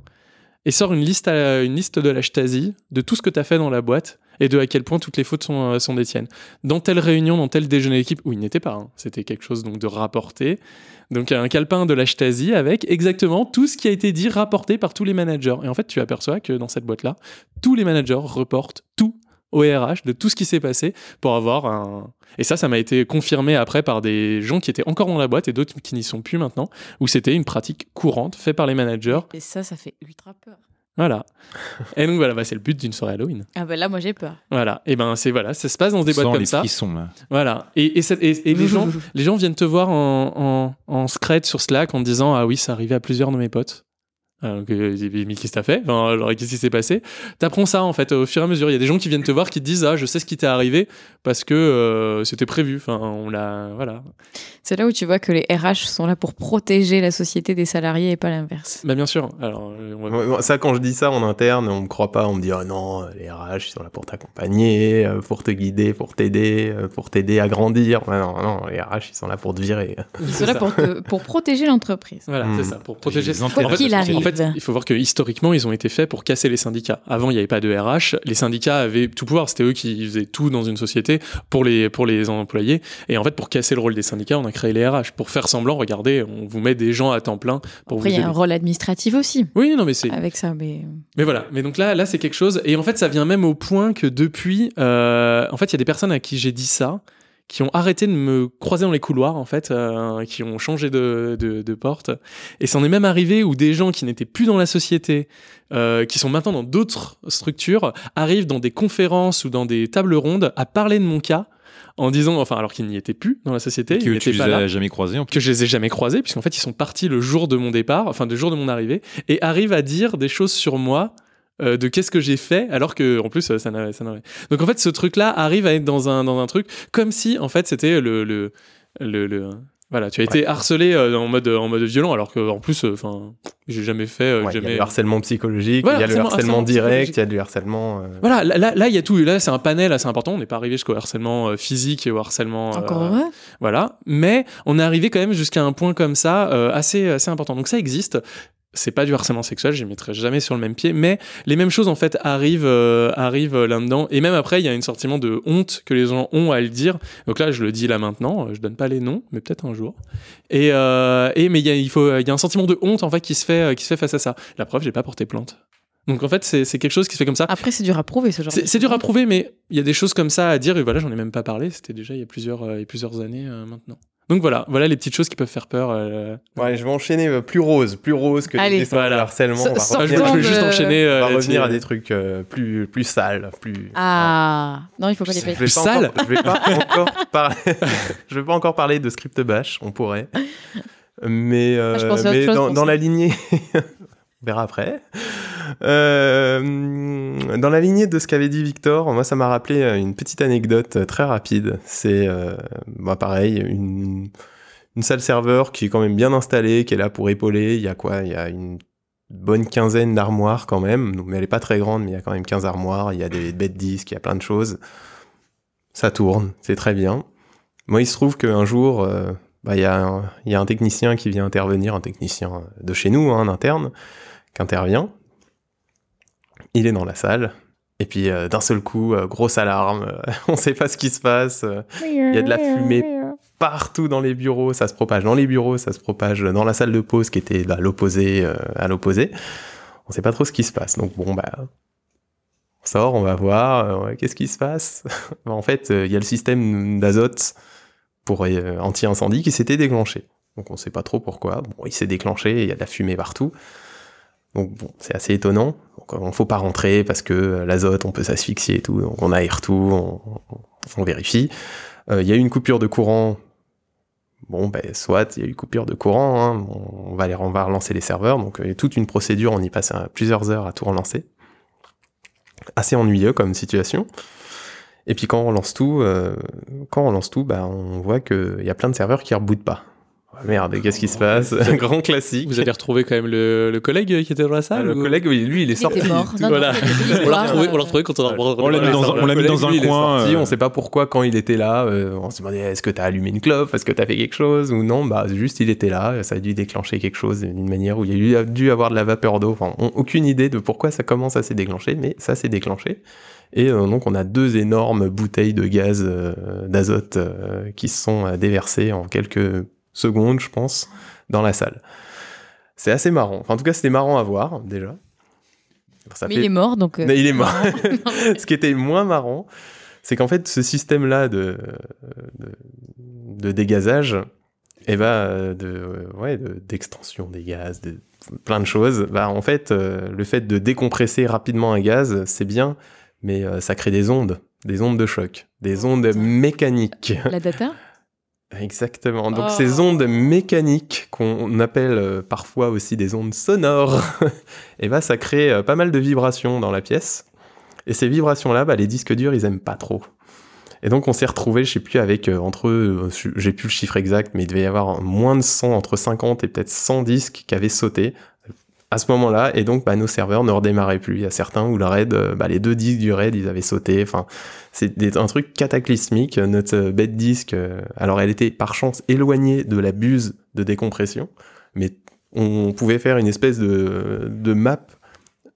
et sort une liste une liste de la Stasi de tout ce que tu as fait dans la boîte et de à quel point toutes les fautes sont, euh, sont des tiennes. Dans telle réunion, dans tel déjeuner d'équipe, où il n'était pas, hein, c'était quelque chose donc de rapporté. Donc un calepin de la Stasi avec exactement tout ce qui a été dit, rapporté par tous les managers. Et en fait, tu aperçois que dans cette boîte-là, tous les managers reportent tout au RH de tout ce qui s'est passé pour avoir un. Et ça, ça m'a été confirmé après par des gens qui étaient encore dans la boîte et d'autres qui n'y sont plus maintenant, où c'était une pratique courante faite par les managers. Et ça, ça fait ultra peur. Voilà. Et donc voilà, bah, c'est le but d'une soirée Halloween. Ah bah là, moi j'ai peur. Voilà. Et ben c'est voilà, ça se passe dans des boîtes Sans comme les ça. frissons, là. Voilà. Et, et, et- et les gens, les gens viennent te voir en, en, en scred sur Slack en te disant ah oui, c'est arrivé à plusieurs de mes potes. Alors que, mais qu'est-ce que t'as fait? Enfin, alors, Qu'est-ce qui s'est passé? T'apprends ça en fait au fur et à mesure. Il y a des gens qui viennent te voir qui te disent ah je sais ce qui t'est arrivé parce que euh, c'était prévu. Enfin on l'a voilà. C'est là où tu vois que les RH sont là pour protéger la société des salariés et pas l'inverse. Bah bien sûr. Alors euh, on va- Ça, quand je dis ça en interne, on me croit pas. On me dit, oh non, les RH, ils sont là pour t'accompagner, euh, pour te guider, pour t'aider, euh, pour t'aider à grandir. Ouais, non, non, les RH, ils sont là pour te virer. Ils sont là pour, pour protéger l'entreprise. Voilà, Hmm. c'est ça, pour protéger. Les intérêts En fait, qu'il arrive. En fait, il faut voir que historiquement, ils ont été faits pour casser les syndicats. Avant, il n'y avait pas de RH. Les syndicats avaient tout pouvoir. C'était eux qui faisaient tout dans une société pour les, pour les employés. Et en fait, pour casser le rôle des syndicats, on a créé les RH. Pour faire semblant, regardez, on vous met des gens à temps plein pour Après, il y a un rôle administratif aussi Oui, non, mais c'est. avec ça. Mais... Mais voilà, mais donc là, là c'est quelque chose. Et en fait, ça vient même au point que depuis, euh, en fait, il y a des personnes à qui j'ai dit ça, qui ont arrêté de me croiser dans les couloirs, en fait, euh, qui ont changé de, de, de porte. Et c'en est même arrivé où des gens qui n'étaient plus dans la société, euh, qui sont maintenant dans d'autres structures, arrivent dans des conférences ou dans des tables rondes à parler de mon cas. En disant, enfin, alors qu'ils n'y étaient plus dans la société, Que tu pas les as jamais croisés en plus. que je les ai jamais croisés, puisqu'en fait, ils sont partis le jour de mon départ, enfin, le jour de mon arrivée, et arrivent à dire des choses sur moi. euh, de qu'est-ce que j'ai fait alors que en plus euh, ça n'avait ça n'avait donc en fait ce truc là arrive à être dans un dans un truc comme si en fait c'était le le, le, le- voilà tu as été harcelé euh, en mode en mode violent alors que en plus euh, enfin j'ai jamais fait euh, Ouais, il y a jamais le harcèlement psychologique, Voilà, il y a le harcèlement- direct, il y a du harcèlement. euh, voilà là là- là, il y a tout là c'est un panel assez important on n'est pas arrivé jusqu'au harcèlement euh, physique et au harcèlement euh, Encore heureux. Voilà, mais on est arrivé quand même jusqu'à un point comme ça euh, assez assez important. Donc ça existe. C'est pas du harcèlement sexuel, je les mettrai jamais sur le même pied, mais les mêmes choses en fait arrivent euh, arrivent euh, là-dedans. Et même après, il y a un sentiment de honte que les gens ont à le dire. Donc là, je le dis là maintenant, euh, je donne pas les noms, mais peut-être un jour. Et, euh, et mais il y a il faut il y a un sentiment de honte en fait qui se fait qui se fait face à ça. La preuve, j'ai pas porté plainte. Donc en fait, c'est quelque chose qui se fait comme ça. Après, c'est dur à prouver ce genre C'est dur à prouver, mais il y a des choses comme ça à dire. Et voilà, j'en ai même pas parlé. C'était déjà il y a plusieurs, euh, il y a plusieurs années euh, maintenant. Donc voilà, voilà les petites choses qui peuvent faire peur. euh. Ouais, je vais enchaîner euh, plus rose, plus rose que Allez. les dessins de Voilà. harcèlement. On va So- je, revenir, je vais juste enchaîner. on euh, va là-dessus. revenir à des trucs euh, plus, plus sales, plus. Ah non, il faut pas les payer. Plus pas sale encore, je vais pas encore parler. je vais pas encore parler de script bash, on pourrait. Mais, euh, Ah, mais dans, la lignée, on verra après. Euh, dans la lignée de ce qu'avait dit Victor, moi ça m'a rappelé euh, une petite anecdote euh, très rapide. C'est euh, bah, pareil, une, salle serveur qui est quand même bien installée, qui est là pour épauler. Il y a quoi? Il y a une bonne quinzaine d'armoires quand même, mais elle est pas très grande, mais il y a quand même 15 armoires. Il y a des bêtes disques, il y a plein de choses. Ça tourne, c'est très bien. Moi, il se trouve qu'un jour, bah, il y, a un- technicien qui vient intervenir, un technicien de chez nous, hein, un interne, qui intervient. Il est dans la salle. Et puis, euh, d'un seul coup, euh, grosse alarme. on sait pas ce qui se passe. Il y a de la fumée partout dans les bureaux. Ça se propage dans les bureaux, ça se propage dans la salle de pause qui était à l'opposé. euh, à l'opposé. On sait pas trop ce qui se passe. Donc, bon, bah, on sort, on va voir. Qu'est-ce qui se passe? En fait, il y a le système d'azote pour anti-incendie qui s'était déclenché. Donc on sait pas trop pourquoi. Il s'est déclenché, il y a de la fumée partout. Donc bon, c'est assez étonnant. Donc on faut pas rentrer parce que euh, l'azote, on peut s'asphyxier et tout. Donc on aère tout, on, vérifie. Euh, Il y a eu une coupure de courant. Bon, ben soit, il y a eu coupure de courant. hein. On, va aller, on va relancer les serveurs. Donc euh, il y a toute une procédure, on y passe euh, plusieurs heures à tout relancer. Assez ennuyeux comme situation. Et puis quand on lance tout, euh, quand on lance tout, bah, on voit qu'il y a plein de serveurs qui rebootent pas. Merde, qu'est-ce qui se passe Grand classique. Vous avez retrouvé quand même le, le collègue qui était dans la salle Ah, le ou- collègue, oui, lui, il est sorti. était mort. Non, non, Voilà. on l'a retrouvé, on l'a retrouvé quand on a On l'a mis dans un- on l'a mis dans un il coin, sorti, euh. On sait pas pourquoi quand il était là. euh, on se demandait est-ce que t'as allumé une clope, est-ce que t'as fait quelque chose ou non. Bah juste il était là. Ça a dû déclencher quelque chose d'une manière où il y a eu- dû avoir de la vapeur d'eau. Enfin, on- aucune idée de pourquoi ça commence à s'est déclenché, mais ça s'est déclenché. Et euh, donc on a deux énormes bouteilles de gaz euh, d'azote euh, qui se sont euh, déversées en quelques secondes, je pense, dans la salle. C'est assez marrant. Enfin, en tout cas, c'était marrant à voir déjà. Ça Mais fait- il est mort, donc. euh, mais il est mort. Ce qui était moins marrant, c'est qu'en fait, ce système-là de, de, de dégazage, et bah, de, euh, ouais, de- d'extension des gaz, de plein de choses, bah, en fait, euh, le fait de décompresser rapidement un gaz, c'est bien, mais euh, ça crée des ondes, des ondes de choc, des ondes mécaniques. La data? Exactement. Donc Oh. ces ondes mécaniques qu'on appelle euh, parfois aussi des ondes sonores, et bah ça crée euh, pas mal de vibrations dans la pièce. Et ces vibrations-là, bah, les disques durs, ils aiment pas trop. Et donc on s'est retrouvé, je sais plus, avec euh, entre, eux, euh, j'ai plus le chiffre exact, mais il devait y avoir moins de 100, entre 50 et peut-être 100 disques qui avaient sauté à ce moment-là. Et donc bah, nos serveurs ne redémarraient plus. Il y a certains où le RAID, euh, bah, les deux disques du RAID, ils avaient sauté. Enfin, c'est un truc cataclysmique. Notre euh, bête disque, euh, alors elle était par chance éloignée de la buse de décompression, mais on pouvait faire une espèce de, de map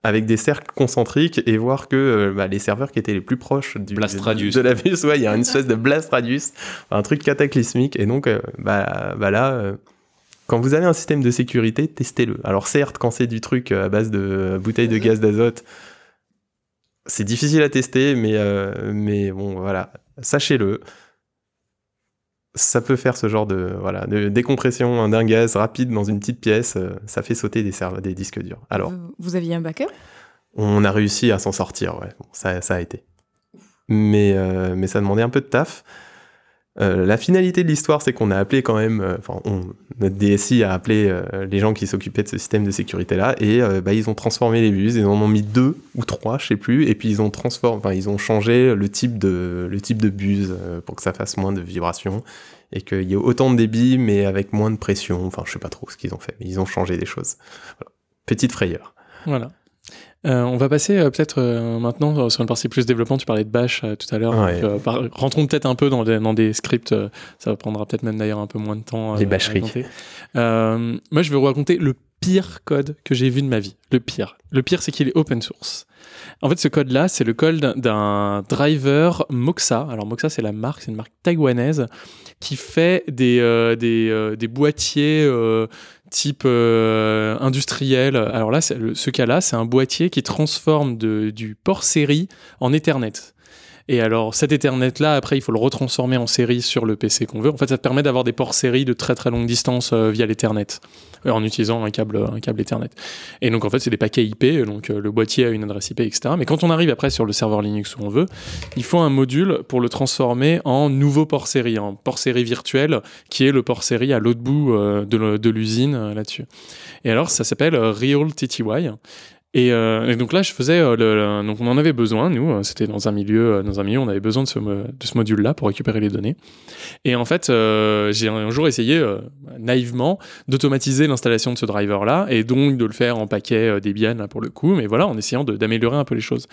avec des cercles concentriques et voir que bah, les serveurs qui étaient les plus proches du, Blast de, radius. de la buse, ouais, il y a une espèce de blast radius, un truc cataclysmique. Et donc, euh, bah, bah là, quand vous avez un système de sécurité, testez-le. Alors certes, quand c'est du truc euh, à base de euh, bouteilles de gaz d'azote, c'est difficile à tester, mais, euh, mais bon, voilà, sachez-le. Ça peut faire ce genre de, voilà, de décompression d'un gaz rapide dans une petite pièce, ça fait sauter des, disques durs. Alors, Vous, vous aviez un backup? On a réussi à s'en sortir, ouais. Bon, ça, ça a été. Mais, euh, mais ça demandait un peu de taf. Euh, la finalité de l'histoire, c'est qu'on a appelé quand même, euh, enfin, notre DSI a appelé euh, les gens qui s'occupaient de ce système de sécurité-là, et euh, bah, ils ont transformé les buses, ils en ont mis deux ou trois, je sais plus, et puis ils ont transformé, enfin, ils ont changé le type de, le type de buse pour que ça fasse moins de vibrations, et qu'il y ait autant de débit, mais avec moins de pression, enfin, je sais pas trop ce qu'ils ont fait, mais ils ont changé des choses. Petite frayeur. Voilà. Euh, on va passer euh, peut-être euh, maintenant sur une partie plus développement. Tu parlais de Bash tout à l'heure. Ouais. donc, par- rentrons peut-être un peu dans des, dans des scripts. ça prendra peut-être même d'ailleurs un peu moins de temps. Les bâcheries. moi, je vais vous raconter le pire code que j'ai vu de ma vie. Le pire. Le pire, c'est qu'il est open source. En fait, ce code-là, c'est le code d'un- driver Moxa. Alors, Moxa, c'est la marque, c'est une marque taïwanaise qui fait des, des, des boîtiers type euh, industriel. Alors là, ce cas-là, c'est un boîtier qui transforme du port série en Ethernet. Et alors, cet Ethernet-là, après, il faut le retransformer en série sur le PC qu'on veut. En fait, ça te permet d'avoir des ports série de très très longue distance euh, via l'Ethernet, euh, en utilisant un câble, Ethernet. Et donc, en fait, c'est des paquets IP, donc euh, le boîtier a une adresse IP, etc. Mais quand on arrive après sur le serveur Linux où on veut, il faut un module pour le transformer en nouveau port série, en port série virtuel, qui est le port série à l'autre bout de l'usine là-dessus. Et alors, ça s'appelle Real TTY. Et, euh, et donc là, je faisais, euh, donc on en avait besoin, nous, euh, c'était dans un milieu, dans un milieu, on avait besoin de ce, module-là pour récupérer les données. Et en fait, j'ai un jour essayé naïvement d'automatiser l'installation de ce driver-là et donc de le faire en paquet Debian pour le coup, mais voilà, en essayant d'améliorer un peu les choses.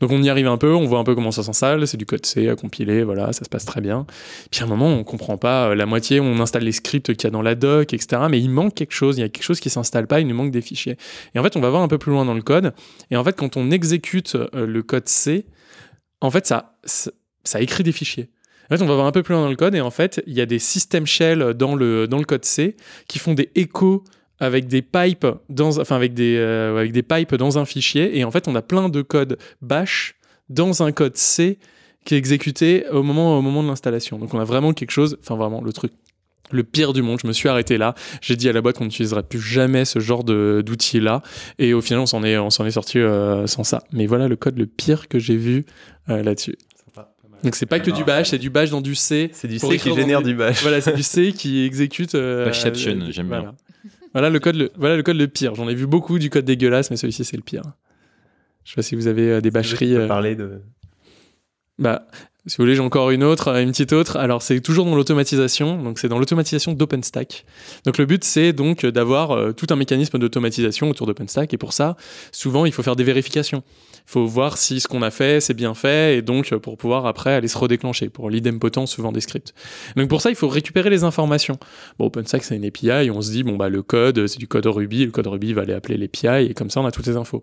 Donc on y arrive un peu, on voit un peu comment ça s'installe, c'est du code C à compiler, voilà, ça se passe très bien. Puis à un moment, on comprend pas la moitié, on installe les scripts qu'il y a dans la doc, etc. Mais il manque quelque chose, il y a quelque chose qui s'installe pas, il nous manque des fichiers. Et en fait, on va voir un peu plus loin dans le code. Et en fait, quand on exécute euh, le code C, en fait, ça, écrit des fichiers. En fait, on va voir un peu plus loin dans le code et en fait, il y a des système shell dans le, dans le code C qui font des échos avec des pipes dans, enfin avec des, euh, avec des pipes dans un fichier et en fait, on a plein de code bash dans un code C qui est exécuté au moment, au moment de l'installation. Donc, on a vraiment quelque chose, enfin vraiment le truc le pire du monde. Je me suis arrêté là. J'ai dit à la boîte qu'on n'utiliserait plus jamais ce genre de- d'outil-là. Et au final, on s'en est, on s'en est sorti euh, sans ça. Mais voilà le code le pire que j'ai vu euh, là-dessus. Donc c'est pas que du bash, c'est du bash dans du C. C'est du C qui génère des- du bash. Voilà, c'est du C qui exécute. euh, Bashception, j'aime bien. voilà. Voilà le code, le, voilà le code le pire. J'en ai vu beaucoup du code dégueulasse, mais celui-ci c'est le pire. Je sais pas si vous avez euh, des bâcheries. Euh, parler de. bah, Si vous voulez, j'ai encore une autre, une petite autre. Alors, c'est toujours dans l'automatisation. Donc, c'est dans l'automatisation d'OpenStack. Donc, le but, c'est donc d'avoir euh, tout un mécanisme d'automatisation autour d'OpenStack. Et pour ça, souvent, il faut faire des vérifications. Il faut voir si ce qu'on a fait, c'est bien fait. Et donc, pour pouvoir après aller se redéclencher. Pour l'idempotent, souvent des scripts. Donc, pour ça, il faut récupérer les informations. Bon, OpenStack, c'est une API. On se dit, bon, bah, le code, c'est du code Ruby. Le code Ruby va aller appeler l'API. Et comme ça, on a toutes les infos.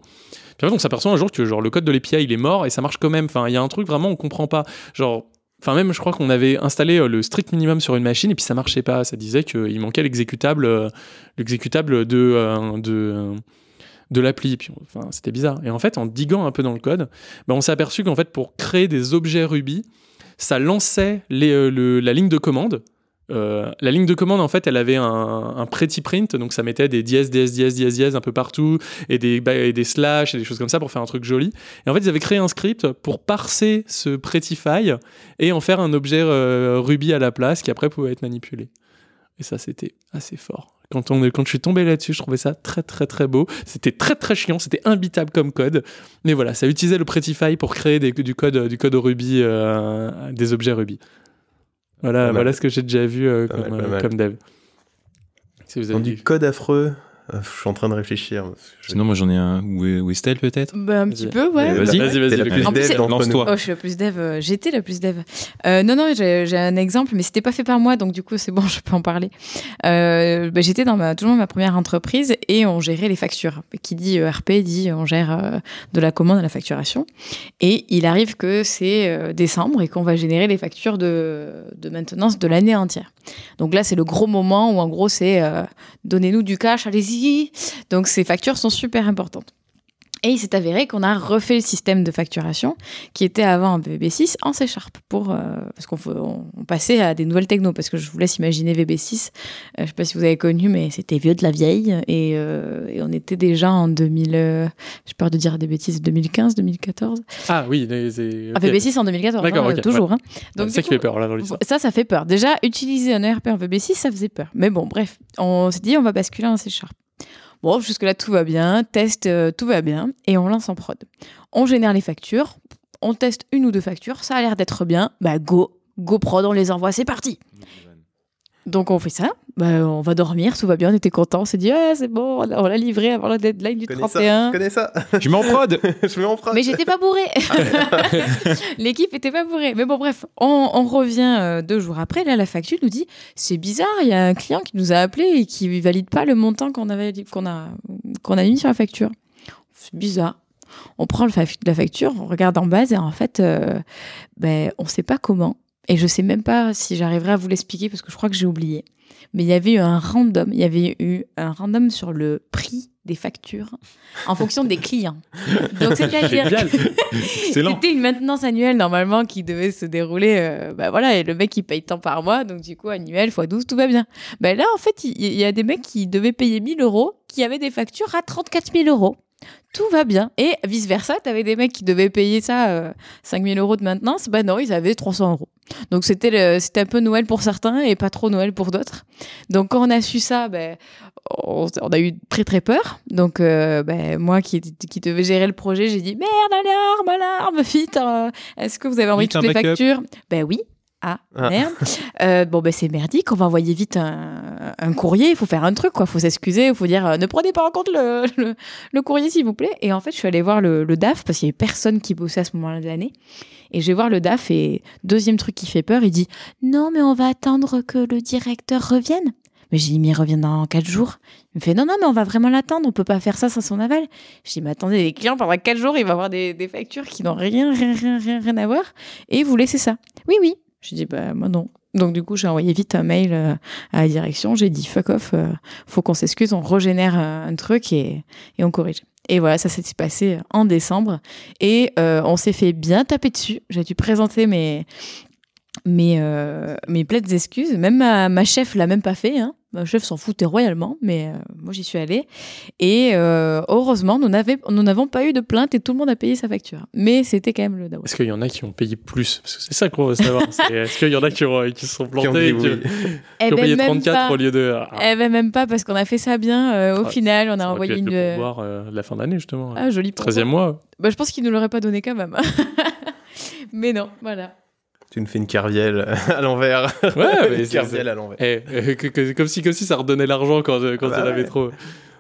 Puis on s'aperçoit un jour que genre, le code de l'API, il est mort et ça marche quand même. Enfin, il y a un truc vraiment, on comprend pas. Genre, enfin, même, je crois qu'on avait installé euh, le strict minimum sur une machine et puis ça marchait pas. Ça disait qu'il manquait l'exécutable, euh, l'exécutable de, euh, de, de l'appli. Enfin, c'était bizarre. Et en fait, en diguant un peu dans le code, ben, on s'est aperçu qu'en fait, pour créer des objets Ruby, ça lançait la ligne de commande. Euh, la ligne de commande, en fait, elle avait un, un pretty print, donc ça mettait des dièses, dièses, dièses, dièses, dièses un peu partout, et des, bah, et des slash et des choses comme ça pour faire un truc joli. Et en fait, ils avaient créé un script pour parser ce prettify et en faire un objet euh, Ruby à la place qui après pouvait être manipulé. Et ça, c'était assez fort. Quand, je suis tombé là-dessus, je trouvais ça très très très beau. C'était très très chiant, c'était imbitable comme code. Mais voilà, ça utilisait le Prettify pour créer du code du code Ruby, euh, des objets Ruby. Voilà, voilà ce que j'ai déjà vu euh, comme, euh, comme dev. Si vous avez du code affreux, je suis en train de réfléchir. Sinon, moi j'en ai un. Ou Estelle peut-être? Bah, un petit peu, ouais. Vas-y, Vas-y, vas-y, vas-y. plus dev. Lance-toi. Oh, je suis la plus dev. euh, J'étais la plus dev. Euh, non, non, j'ai un exemple, mais c'était pas fait par moi, donc du coup, c'est bon, je peux en parler. Euh, bah, J'étais dans ma, toujours ma première entreprise et on gérait les factures. Qui dit euh, RP dit on gère euh, de la commande à la facturation. Et il arrive que c'est euh, décembre et qu'on va générer les factures de, de maintenance de l'année entière. Donc là, c'est le gros moment où en gros, c'est euh, donnez-nous du cash, allez-y. Donc ces factures sont super importantes. Et il s'est avéré qu'on a refait le système de facturation qui était avant en VB6 en C Sharp pour euh, parce qu'on faut- on, on passait à des nouvelles technos parce que je vous laisse imaginer VB6 euh, je sais pas si vous avez connu mais c'était vieux de la vieille et, euh, et on était déjà en 2000 euh, j'ai peur de dire des bêtises 2015 2014 Ah oui, les, les- ah, ok. VB6 en 2014 D'accord, hein, ok, toujours ouais. hein. donc ça qui fait peur là dans l'histoire. ça, ça fait peur. Déjà, utiliser un ERP en VB6, ça faisait peur. Mais bon, bref, on s'est dit, on va basculer en C Sharp. Bon, jusque-là, tout va bien. Test, euh, tout va bien. Et on lance en prod. On génère les factures. On teste une ou deux factures. Ça a l'air d'être bien. Bah, go. Go prod, on les envoie. C'est parti. Donc, on fait ça. Bah, on va dormir. Tout va bien. On était contents. On s'est dit, ah, c'est bon. On l'a- livré avant la deadline du Je connais ça, 31. je connais ça. Je mets en prod je mets en prod. Mais j'étais pas bourrée. L'équipe était pas bourrée. Mais bon, bref, on, on revient euh, deux jours après. Là, la facture nous dit c'est bizarre, il y a un client qui nous a appelé et qui valide pas le montant qu'on avait qu'on a qu'on a mis sur la facture. C'est bizarre. On prend le fa- la facture, on regarde en base et en fait, euh, ben, on sait pas comment. Et je sais même pas si j'arriverai à vous l'expliquer parce que je crois que j'ai oublié. Mais il y avait eu un random, il y avait eu un random sur le prix des factures en fonction des clients. Donc c'est-à-dire c'était une maintenance annuelle normalement qui devait se dérouler. euh, bah voilà, et le mec il paye tant par mois, donc du coup annuel x 12, tout va bien. Bah là en fait, il il y, a des mecs qui devaient payer 1000 euros qui avaient des factures à 34 000 euros. Tout va bien. Et vice versa, tu avais des mecs qui devaient payer ça euh, 5 000 euros de maintenance. Bah non, ils avaient 300 euros. Donc c'était c'était un peu Noël pour certains et pas trop Noël pour d'autres. Donc quand on a su ça, ben, on, on a eu très très peur. Donc euh, ben, moi qui, qui devais gérer le projet, j'ai dit merde, alarme, alarme, vite. euh, Est-ce que vous avez envoyé Vite, toutes les factures? Ben oui. Ah, Ah. merde. Euh, bon, ben c'est merdique, on va envoyer vite un, un courrier, il faut faire un truc, quoi. Il faut s'excuser, il faut dire euh, ne prenez pas en compte le, le, le courrier, s'il vous plaît. Et en fait, je suis allée voir le, le DAF, parce qu'il y avait personne qui bossait à ce moment-là de l'année. Et je vais voir le DAF, et deuxième truc qui fait peur, il dit non, mais on va attendre que le directeur revienne. Mais j'ai dit, mais il revient dans quatre jours. Il me fait, non, non, mais on va vraiment l'attendre, on peut pas faire ça sans son aval. Je dis, mais attendez, les clients, pendant quatre jours, il va avoir des, des factures qui n'ont rien, rien, rien, rien, rien à voir. Et vous laissez ça. Oui, oui. Je dis, bah, moi non. Donc, du coup, j'ai envoyé vite un mail euh, à la direction. J'ai dit, fuck off, euh, faut qu'on s'excuse, on régénère un, un truc et, on corrige. Et voilà, ça s'est passé en décembre. Et euh, on s'est fait bien taper dessus. J'ai dû présenter mes, mes, euh, plaides excuses. Même ma, ma chef l'a même pas fait. Hein. Ma chef s'en foutait royalement, mais euh, moi j'y suis allée. Et euh, heureusement, nous n'avons pas eu de plainte et tout le monde a payé sa facture. Mais c'était quand même le dawa. Est-ce qu'il y en a qui ont payé plus? Parce que c'est ça qu'on veut savoir. Est-ce qu'il y en a qui, ont- qui se sont Qui ont plantés dit et qui. Eh qui ont ben, payé même 34 pas. au lieu de. Ah, Eh ben même pas parce qu'on a fait ça bien. euh, au Ah, final, on a envoyé une. le euh, de la fin d'année, justement. Ah, joli pourboire. 13e mois. Bah, je pense qu'ils ne l'auraient pas donné quand même. Mais non, voilà. Tu nous fais une carvielle à l'envers. Ouais, mais une carvielle à l'envers. Eh, eh, que- que- comme, si, comme si ça redonnait l'argent quand, euh, quand Bah on avait ouais. trop.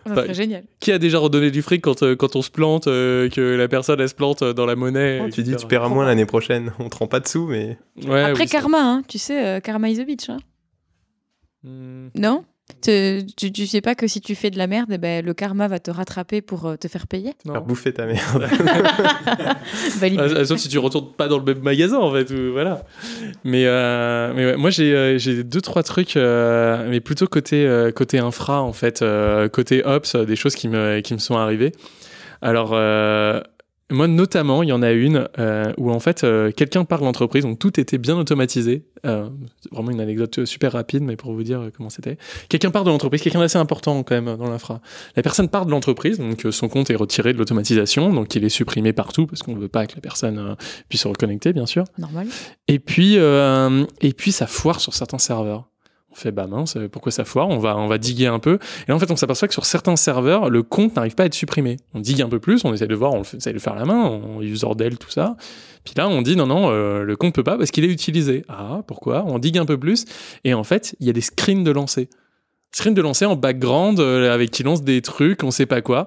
Ça Bah, serait génial. Qui a déjà redonné du fric quand, euh, quand on se plante, euh, que la personne elle se plante dans la monnaie Oh, tu dis tu paieras moins l'année prochaine. On te rend pas de sous, mais. Ouais, Après oui, karma, hein, tu sais, euh, karma is a bitch. hein. Hmm. Non? Tu, tu, tu sais pas que si tu fais de la merde, eh ben, le karma va te rattraper pour euh, te faire payer. Faire bouffer ta merde. Ah, sauf si tu retournes pas dans le même magasin en fait ou- voilà. Mais, euh, mais ouais, moi j'ai euh, j'ai deux trois trucs euh, mais plutôt côté euh, côté infra en fait euh, côté ops des choses qui me qui me sont arrivées. Alors euh, moi notamment il y en a une euh, où en fait euh, quelqu'un part de l'entreprise donc tout était bien automatisé Euh, c'est vraiment une anecdote super rapide mais pour vous dire euh, comment c'était quelqu'un part de l'entreprise quelqu'un d'assez important quand même dans l'infra la personne part de l'entreprise, donc euh, son compte est retiré de l'automatisation, donc il est supprimé partout parce qu'on ne veut pas que la personne euh, puisse se reconnecter, bien sûr. Normal. Et puis, euh, et puis ça foire sur certains serveurs. On fait bah mince, euh, pourquoi ça foire? On va, on va diguer un peu. Et en fait, on s'aperçoit que sur certains serveurs, le compte n'arrive pas à être supprimé. On digue un peu plus, on essaie de voir, on essaie de le faire à la main, on use Ordel, tout ça. Puis là, on dit non, non, euh, le compte peut pas parce qu'il est utilisé. Ah, pourquoi? On digue un peu plus. Et en fait, il y a des screens de lancer. Screen de lancer en background euh, avec qui lance des trucs, on sait pas quoi.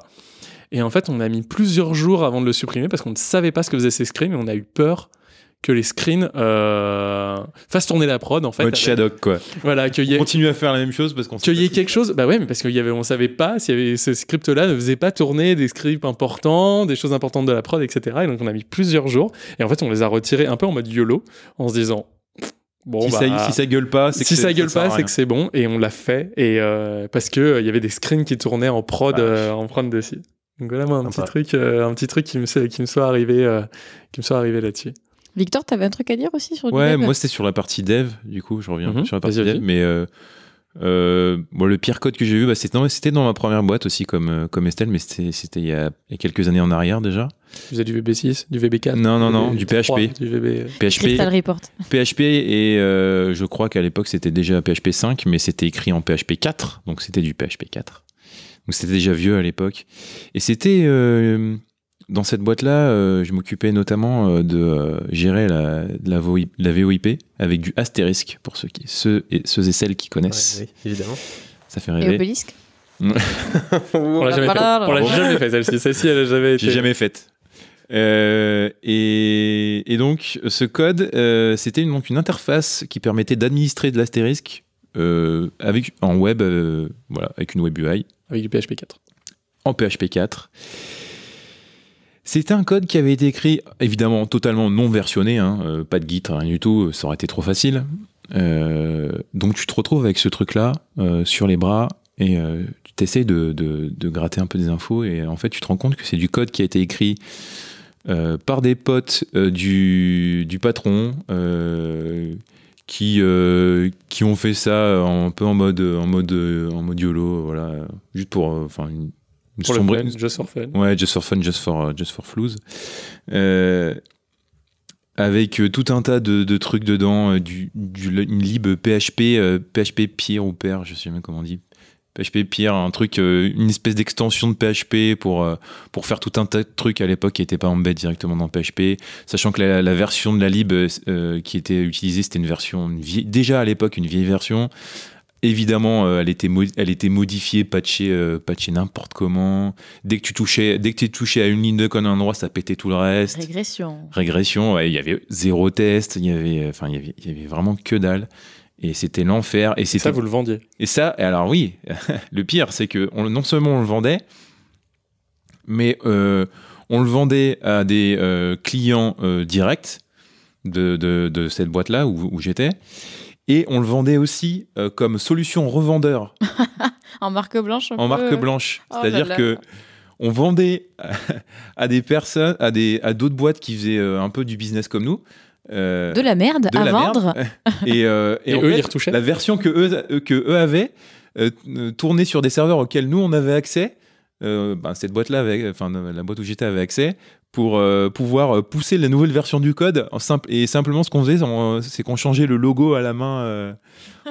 Et en fait, on a mis plusieurs jours avant de le supprimer parce qu'on ne savait pas ce que faisaient ces screens et on a eu peur que les screens euh, fassent tourner la prod en fait. Mode Shadok, quoi. Voilà, qu'il y ait, Continue à faire la même chose parce qu'on qu'il y ait quelque chose. Bah ouais, mais parce qu'il y avait, on savait pas si y avait, ce script-là ne faisait pas tourner des scripts importants, des choses importantes de la prod, etc. Et donc on a mis plusieurs jours. Et en fait, on les a retirés un peu en mode YOLO en se disant. Bon, si, bah, ça, si ça gueule pas, c'est que si ça gueule pas, c'est que c'est bon et on l'a fait et euh, parce que euh, il y avait des screens qui tournaient en prod, euh, en prod dessus. Donc voilà moi un petit truc, un petit truc qui me qui me soit arrivé, qui me soit arrivé là-dessus. Victor, t'avais un truc à dire aussi sur le Ouais, dev moi c'était sur la partie dev, du coup, je reviens Mhm, sur la partie dev, mais euh, euh, bon, le pire code que j'ai vu, bah, c'était dans ma première boîte aussi, comme, euh, comme Estelle, mais c'était il, y a- il y a quelques années en arrière déjà. Vous avez du VB6, du VB4 Non, non, non, du VB3, PHP. du VB. PHP, Report. PHP et euh, je crois qu'à l'époque c'était déjà PHP 5, mais c'était écrit en PHP 4, donc c'était du PHP 4. Donc c'était déjà vieux à l'époque. Et c'était euh, dans cette boîte-là, euh, je m'occupais notamment euh, de euh, gérer la, la, VoIP, la VoIP avec du astérisque pour ceux, qui, ceux, et, ceux et celles qui connaissent. Ouais, oui, évidemment. Ça fait Et rêver. Obélisque On l'a jamais jamais fait celle-ci. Celle-ci, elle a jamais été. J'ai jamais faite. Euh, et, et donc, ce code, euh, c'était une, donc une interface qui permettait d'administrer de l'astérisque euh, avec en web, euh, voilà, avec une web UI Avec du PHP 4. en PHP 4. C'était un code qui avait été écrit, évidemment, totalement non versionné, hein, euh, pas de Git, rien du tout, ça aurait été trop facile. Euh, donc tu te retrouves avec ce truc-là euh, sur les bras et tu t'essayes de, gratter un peu des infos et en fait tu te rends compte que c'est du code qui a été écrit par des potes du, patron qui, ont fait ça un peu en mode, en mode, YOLO, voilà, juste pour Pour le sombre- fun, just for fun. Ouais, just for fun, just for, just for flouze. Euh, avec euh, tout un tas de, de trucs dedans, euh, du, du- une lib PHP, euh, PHP pire ou père, je sais même comment on dit. PHP pire, un truc, euh, une espèce d'extension de PHP pour, euh, pour faire tout un tas de trucs à l'époque qui n'étaient pas embed directement dans PHP, sachant que la, la version de la lib qui était utilisée, c'était une version, une vieille- déjà à l'époque une vieille version. Évidemment, euh, elle, était mo- elle était modifiée, patchée, euh, patchée n'importe comment. Dès que tu touchais, dès que tu touchais à une ligne de code à un endroit, ça pétait tout le reste. Régression. Régression, ouais, il y avait zéro test, il y avait, enfin, il y avait, il y avait vraiment que dalle. Et c'était l'enfer. Et c'était Ça, vous le vendiez. et ça, et alors oui, le pire, c'est que on- non seulement on le vendait, mais euh, on le vendait à des euh, clients euh, directs de, de- de cette boîte-là où, où j'étais, et on le vendait aussi euh, comme solution revendeur En marque blanche en peu. marque blanche. Oh C'est-à-dire que on vendait à des personnes, à des à d'autres boîtes qui faisaient euh, un peu du business comme nous. euh, De la merde de à la merde. vendre. Et, euh, et Et en eux, fait, ils retouchaient La version que eux, que eux avaient euh, tournait sur des serveurs auxquels nous on avait accès. Euh, ben, cette boîte-là, enfin la boîte où j'étais avait accès pour euh, pouvoir euh, pousser la nouvelle version du code. Et simplement, ce qu'on faisait, c'est qu'on changeait le logo à la main euh,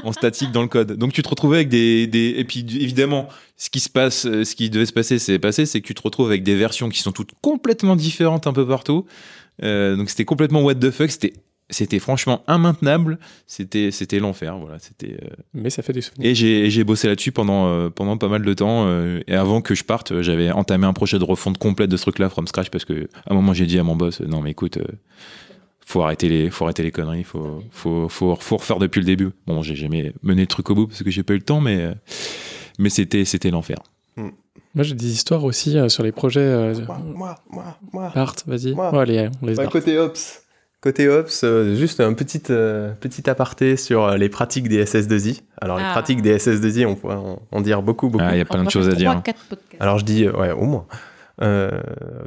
en statique dans le code. Donc tu te retrouvais avec des, et puis évidemment, ce qui se passe, euh, ce qui devait se passer, c'est passé, c'est que tu te retrouves avec des versions qui sont toutes complètement différentes un peu partout. Euh, donc c'était complètement what the fuck. C'était c'était franchement immaintenable. C'était, c'était l'enfer. Voilà, c'était. euh, Mais ça fait des souvenirs. Et j'ai, j'ai bossé là-dessus pendant, euh, pendant pas mal de temps. euh, et avant que je parte, j'avais entamé un projet de refonte complète de ce truc-là from scratch parce que à un moment j'ai dit à mon boss, non mais écoute, euh, faut arrêter les, faut arrêter les conneries, faut, faut, faut, faut refaire depuis le début. Bon, j'ai jamais mené le truc au bout parce que j'ai pas eu le temps, mais, euh, mais c'était, c'était l'enfer. Moi, j'ai des histoires aussi euh, sur les projets. euh, Moi, moi, moi. Art, vas-y. Moi. Allez, on laisse Bah, côté Ops. Côté Ops, euh, juste un petit, euh, petit aparté sur euh, les pratiques des SS2I. Alors, les Ah. pratiques des SS2I, on pourrait en, en dire beaucoup, beaucoup. Ah, il y a plein de choses à dire. hein. Alors, je dis, euh, ouais, au moins. Euh,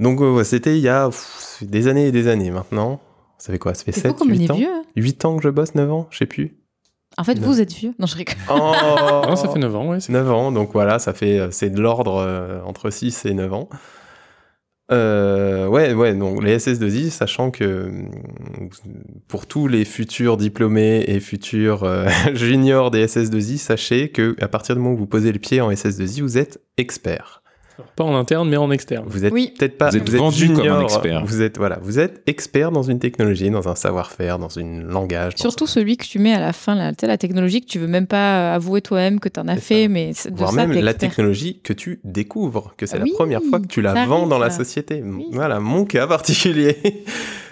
donc, ouais, c'était il y a pff, des années et des années maintenant. Ça fait quoi? Ça fait C'est fou 7, comme on 8 est ans? vieux, hein. 8 ans que je bosse, 9 ans, je sais plus. En fait, Non. vous êtes vieux. Non, je rigole. Oh Non, ça fait 9 ans, ouais. c'est- 9 ans, donc voilà, ça fait, c'est de l'ordre euh, entre 6 et 9 ans. Euh, ouais, ouais, donc les SS2I, sachant que pour tous les futurs diplômés et futurs euh, juniors des SS2I, sachez que à partir du moment où vous posez le pied en SS2I, vous êtes expert. Pas en interne, mais en externe. Vous êtes Oui. peut-être pas, Vous êtes vendu comme un expert. Vous êtes voilà, vous êtes expert dans une technologie, dans un savoir-faire, dans une langage. dans Surtout celui que tu mets à la fin, là, la technologie que tu veux même pas avouer toi-même que tu en as fait, ça. mais c'est- de voire ça, même la technologie que tu découvres, que c'est Oui, la première fois que tu la vends dans la société. Voilà, mon cas particulier.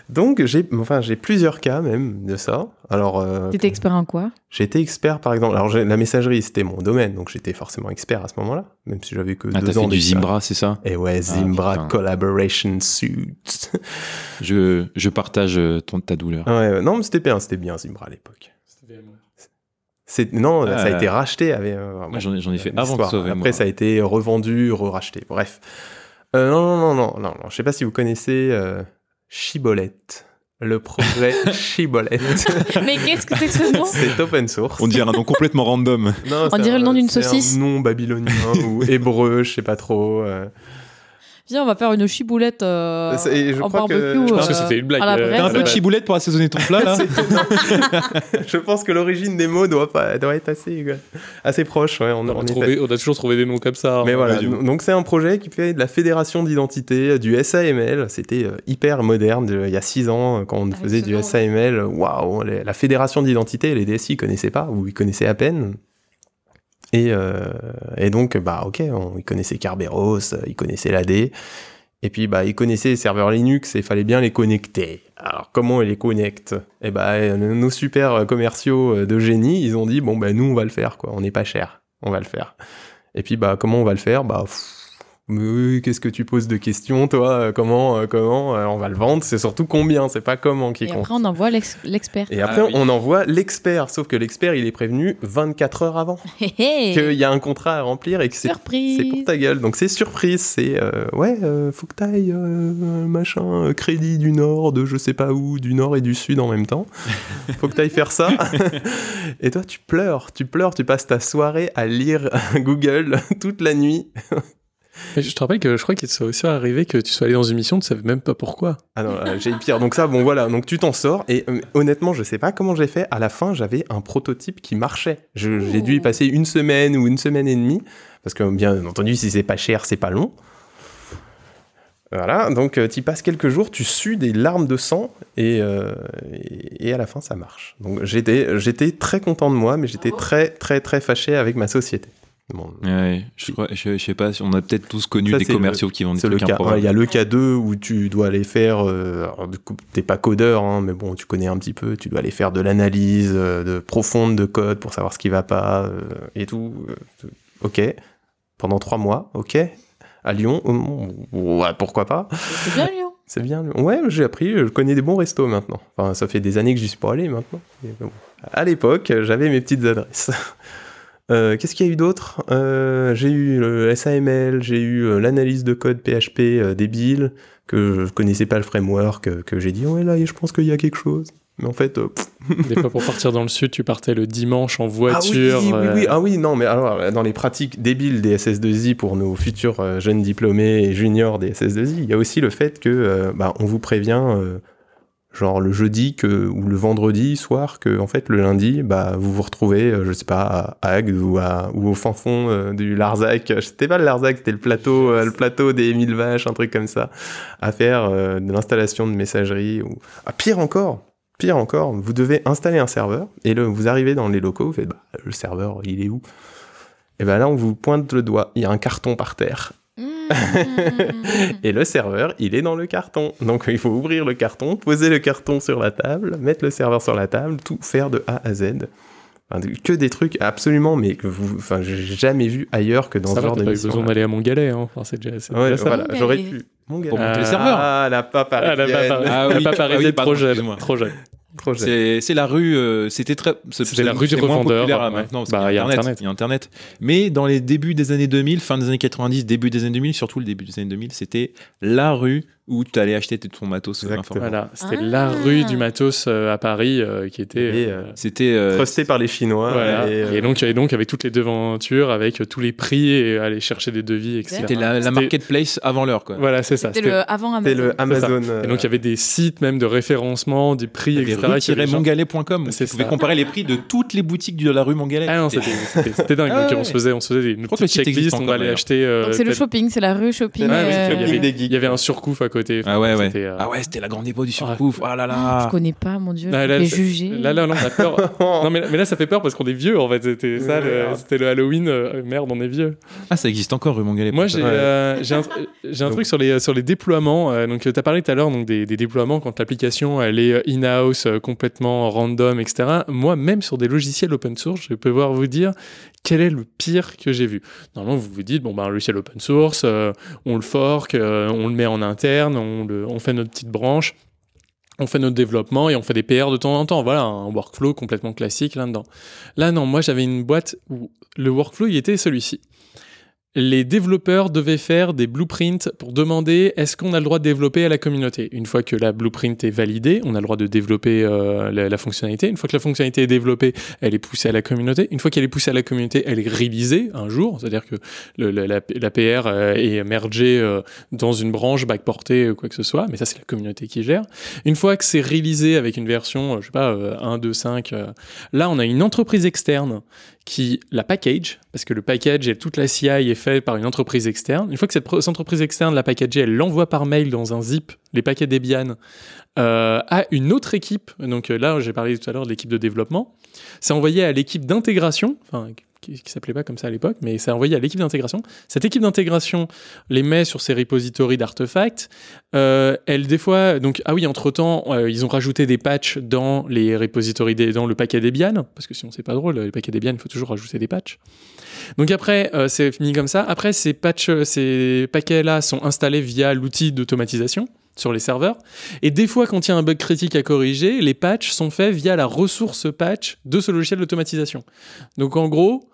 Donc j'ai, enfin j'ai plusieurs cas même de ça. Alors euh, T'étais expert en quoi? j'étais expert par exemple. Alors la messagerie c'était mon domaine, donc j'étais forcément expert à ce moment-là, même si j'avais que Ah, deux t'as ans fait du. Zimbra, c'est ça? Et ouais, Ah, Zimbra. Collaboration Suite. Je, je partage euh, ton, ta douleur. ouais, ouais, non mais c'était bien, c'était bien Zimbra à l'époque. C'est non, Ah. ça a été racheté. Avec, euh, Moi, bon, j'en ai, fait avant que Après, ça a été revendu, re-racheté. Bref. Euh, non, non, non, non, non, non. Je sais pas si vous connaissez euh, Chibolette. Le projet Chibolette. Mais qu'est-ce que c'est que ce nom? C'est open source. On dirait un nom complètement random. Non, On dirait un- le nom d'une c'est saucisse. Un nom babylonien ou hébreu, je sais pas trop. euh. Viens, on va faire une chiboulette euh, je en crois que- je pense euh, que c'était une blague, euh. T'as un peu de chiboulette pour assaisonner ton plat, là je pense que l'origine des mots doit, pas, doit être assez, euh, assez proche. ouais, on, On on a, est trouvé- on a toujours trouvé des noms comme ça. Mais hein. voilà, donc c'est un projet qui fait de la fédération d'identité, euh, du SAML. C'était euh, hyper moderne de- il y a six ans euh, quand on faisait du SAML. Waouh, la fédération d'identité, les DSI ils connaissaient pas ou ils connaissaient à peine. Et, euh, et donc, bah ok, on, ils connaissaient Kerberos, euh, ils connaissaient l'AD. Et puis, bah, ils connaissaient les serveurs Linux et il fallait bien les connecter. Alors, comment ils les connectent? Eh bah, nos super commerciaux euh, de génie, ils ont dit, bon, bah, nous, on va le faire, quoi. On n'est pas cher. On va le faire. Et puis, bah, comment on va le faire? Bah, mais oui, qu'est-ce que tu poses de questions, toi? Comment euh, Comment Euh, On va le vendre? C'est surtout combien, c'est pas comment qui Et compte. après, on envoie l'ex- l'expert. Et après, on envoie l'expert. Sauf que l'expert, il est prévenu 24 heures avant Hé, hé. qu'il y a un contrat à remplir et que c'est pour ta gueule. Donc c'est surprise. C'est euh, ouais, euh, faut que t'ailles euh, machin euh, crédit du Nord, de je sais pas où, du Nord et du Sud en même temps. faut que t'ailles faire ça. et toi, tu pleures, tu pleures, tu passes ta soirée à lire Google toute la nuit. Mais je te rappelle que je crois qu'il soit aussi arrivé que tu sois allé dans une mission, tu savais même pas pourquoi. Ah non, euh, j'ai pire. Donc ça, bon voilà, donc tu t'en sors. Et euh, honnêtement, je sais pas comment j'ai fait. À la fin, j'avais un prototype qui marchait. Je- J'ai dû y passer une semaine ou une semaine et demie. Parce que bien entendu, si c'est pas cher, c'est pas long. Voilà, donc tu passes quelques jours, tu sues des larmes de sang et, euh, et, et à la fin ça marche. Donc j'étais j'étais très content de moi, mais j'étais très très très fâché avec ma société. Bon, Ouais, je, crois, je, je sais pas si on a peut-être tous connu ça, des commerciaux le- qui vendent des trucs. Il y a le cas 2 où tu dois aller faire. euh, alors, du coup, t'es pas codeur, hein, mais bon, tu connais un petit peu. Tu dois aller faire de l'analyse euh, de profonde de code pour savoir ce qui va pas euh, et tout. euh, ok. Pendant trois mois, ok. À Lyon, hum, ouais, pourquoi pas. C'est bien, Lyon. C'est bien. Ouais, j'ai appris. Je connais des bons restos maintenant. Enfin, ça fait des années que j'y suis pas allé maintenant. Bon. À l'époque, j'avais mes petites adresses. Euh, Qu'est-ce qu'il y a eu d'autre? Euh, J'ai eu le SAML, j'ai eu euh, l'analyse de code PHP euh, débile, que je connaissais pas le framework, euh, que j'ai dit, ouais, là, je pense qu'il y a quelque chose. Mais en fait, euh, Des fois, pour partir dans le sud, tu partais le dimanche en ah voiture. oui, oui, oui, euh, ah oui, non, mais alors, euh, dans les pratiques débiles des SS2I pour nos futurs euh, jeunes diplômés et juniors des SS2I, il y a aussi le fait que, euh, bah, on vous prévient, euh, genre le jeudi ou le vendredi soir, que, en fait, le lundi, bah, vous vous retrouvez, euh, je sais pas, à Agde ou, au fin fond euh, du Larzac. C'était pas le Larzac, c'était le plateau, euh, plateau des mille vaches, un truc comme ça, à faire de l'installation de messagerie ou, ah, pire encore, Pire encore, vous devez installer un serveur et le, vous arrivez dans les locaux, vous faites bah, le serveur, il est où? Et ben là, on vous pointe le doigt, il y a un carton par terre. et le serveur, il est dans le carton. Donc il faut ouvrir le carton, poser le carton sur la table, mettre le serveur sur la table, tout faire de A à Z. Enfin, que des trucs absolument, mais que vous, enfin, j'ai jamais vu ailleurs que dans Ça ce va, genre de pas eu besoin d'aller à Montgalet. Hein. Enfin, c'est déjà, c'est Ouais, déjà ça. voilà, Montgalet. j'aurais pu. Montgalet. Pour monter le serveur. Ah, la papa. Ah, la papa, Ah la oui, papa ah oui, Reset, pardon, trop jeune. Trop jeune. C'est la rue, euh, c'était très. C'était la rue du revendeur, ouais. maintenant, parce Bah, y. Il y a Internet. Mais dans les débuts des années 2000, fin des années 90, début des années 2000, surtout le début des années 2000, c'était la rue où tu allais acheter ton matos. Informatique. Voilà, c'était Ah. la rue du matos euh, à Paris euh, qui était. Euh, euh, C'était. euh, Trusté par les Chinois. Voilà. Et, euh, Et, donc, et donc, avec toutes les devantures, avec euh, tous les prix et aller chercher des devis, etc. C'était la, marketplace avant l'heure, quoi. Voilà, c'est ça. C'était le avant Amazon. le Amazon. Et donc, il y avait des sites même de référencement, des prix, etc. rue-mongalet.com. Tu pouvais comparer les prix de toutes les boutiques de la rue Mongalet. Ah non, c'était dingue. Ah donc, ouais. on se faisait, on se faisait des, une petite checklist, on allait acheter. euh, Donc c'est le shopping, c'est la rue shopping. Euh, il, y avait, des geeks. il y avait un surcouf à côté. Ah ouais, ouais. C'était, euh, Ah ouais, c'était la grande époque du surcouf. Ah là là. Je connais pas, mon dieu. Là, là, juger. Là, là, non, on a peur. non, mais, mais là, ça fait peur parce qu'on est vieux, en fait. C'était ça, le- c'était le Halloween. euh, merde, on est vieux. Ah, ça existe encore, rue Mongalet. Moi, j'ai Ouais. euh, j'ai un, tr- j'ai un truc sur les, sur les déploiements. euh, donc, tu as parlé tout à l'heure donc, des, des déploiements quand l'application elle est euh, in-house, euh, complètement random, etc. Moi, même sur des logiciels open source, je peux pouvoir vous dire quel est le pire que j'ai vu. Normalement, vous vous dites, bon, ben, un logiciel open source, euh, on le fork, euh, on le met en interne, on, fait notre petite branche. On fait notre développement et on fait des PR de temps en temps. Voilà, un workflow complètement classique là-dedans. Là, non, moi j'avais une boîte où le workflow il était celui-ci les développeurs devaient faire des blueprints pour demander est-ce qu'on a le droit de développer à la communauté? Une fois que la blueprint est validée, on a le droit de développer euh, la, fonctionnalité. Une fois que la fonctionnalité est développée, elle est poussée à la communauté. Une fois qu'elle est poussée à la communauté, elle est révisée un jour, c'est-à-dire que le- la, PR euh, est mergée euh, dans une branche, backportée, euh, quoi que ce soit, mais ça c'est la communauté qui gère. Une fois que c'est réalisé avec une version, je sais pas, euh, 1, 2, 5, euh, là on a une entreprise externe qui la package, parce que le package et toute la CI est fait par une entreprise externe. Une fois que cette, entreprise externe l'a packagé, elle l'envoie par mail dans un zip, les paquets Debian, euh, à une autre équipe. Donc euh, là, j'ai parlé tout à l'heure de l'équipe de développement. C'est envoyé à l'équipe d'intégration, qui, qui s'appelait pas comme ça à l'époque, mais c'est envoyé à l'équipe d'intégration. Cette équipe d'intégration les met sur ses repositories d'artefacts. Euh, elle, des fois, donc, ah oui, entre-temps, euh, ils ont rajouté des patchs dans les repositories, dans le paquet Debian, parce que sinon c'est pas drôle, les paquets Debian, il faut toujours rajouter des patchs. Donc après, euh, c'est fini comme ça. Après, ces patchs, ces paquets-là sont installés via l'outil d'automatisation sur les serveurs. Et des fois, quand il y a un bug critique à corriger, les patchs sont faits via la ressource patch de ce logiciel d'automatisation. Donc en gros,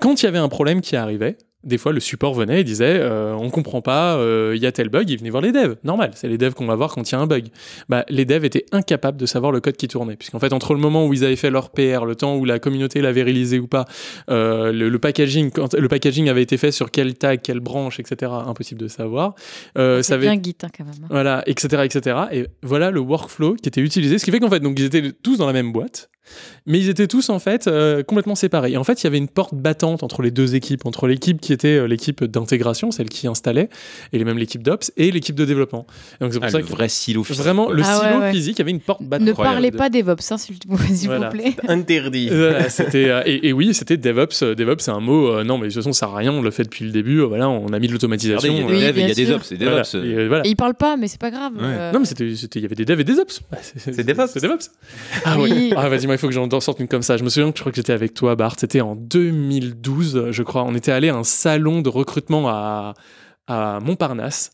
quand il y avait un problème qui arrivait, des fois le support venait et disait euh, on comprend pas, euh, il y a tel bug, il venait voir les devs. Normal, c'est les devs qu'on va voir quand il y a un bug. Bah, les devs étaient incapables de savoir le code qui tournait, puisqu'en fait entre le moment où ils avaient fait leur PR, le temps où la communauté l'avait réalisé ou pas, euh, le, le packaging, quand le packaging avait été fait sur quel tag, quelle branche, etc. Impossible de savoir. Euh, ça C'est avait- bien Git hein, quand même. hein. voilà, etc., etc. Et voilà le workflow qui était utilisé. Ce qui fait qu'en fait, donc ils étaient tous dans la même boîte, mais ils étaient tous en fait euh, complètement séparés. Et en fait, il y avait une porte battante entre les deux équipes, entre l'équipe qui était euh, l'équipe d'intégration, celle qui installait, et même l'équipe d'ops, et l'équipe de développement. Et donc c'est pour Ah, ça le que vrai silo physique. vraiment le Ah silo ouais. physique, il y avait une porte battante. Ne parlez pas DevOps, hein, s'il vous, s'il Voilà. vous plaît. Interdit. Voilà, euh, et, et oui, c'était DevOps. DevOps, c'est un mot. euh, non, mais de toute façon, ça sert à rien. On le fait depuis le début. euh, voilà, on a mis de l'automatisation. Regardez, il y a des Oui, devs et il y a des ops. DevOps. Et, euh, voilà. Et ils parlent pas, mais c'est pas grave. Ouais. euh, Non, mais il y avait des devs et des ops. C'est DevOps. C'est DevOps. Ah Oui. oui. Ah, vas-y, moi, il faut que j'en sorte une comme ça. Je me souviens que je crois que j'étais avec toi, Bart. C'était en 2012, je crois. On était allé à un salon de recrutement à, à Montparnasse.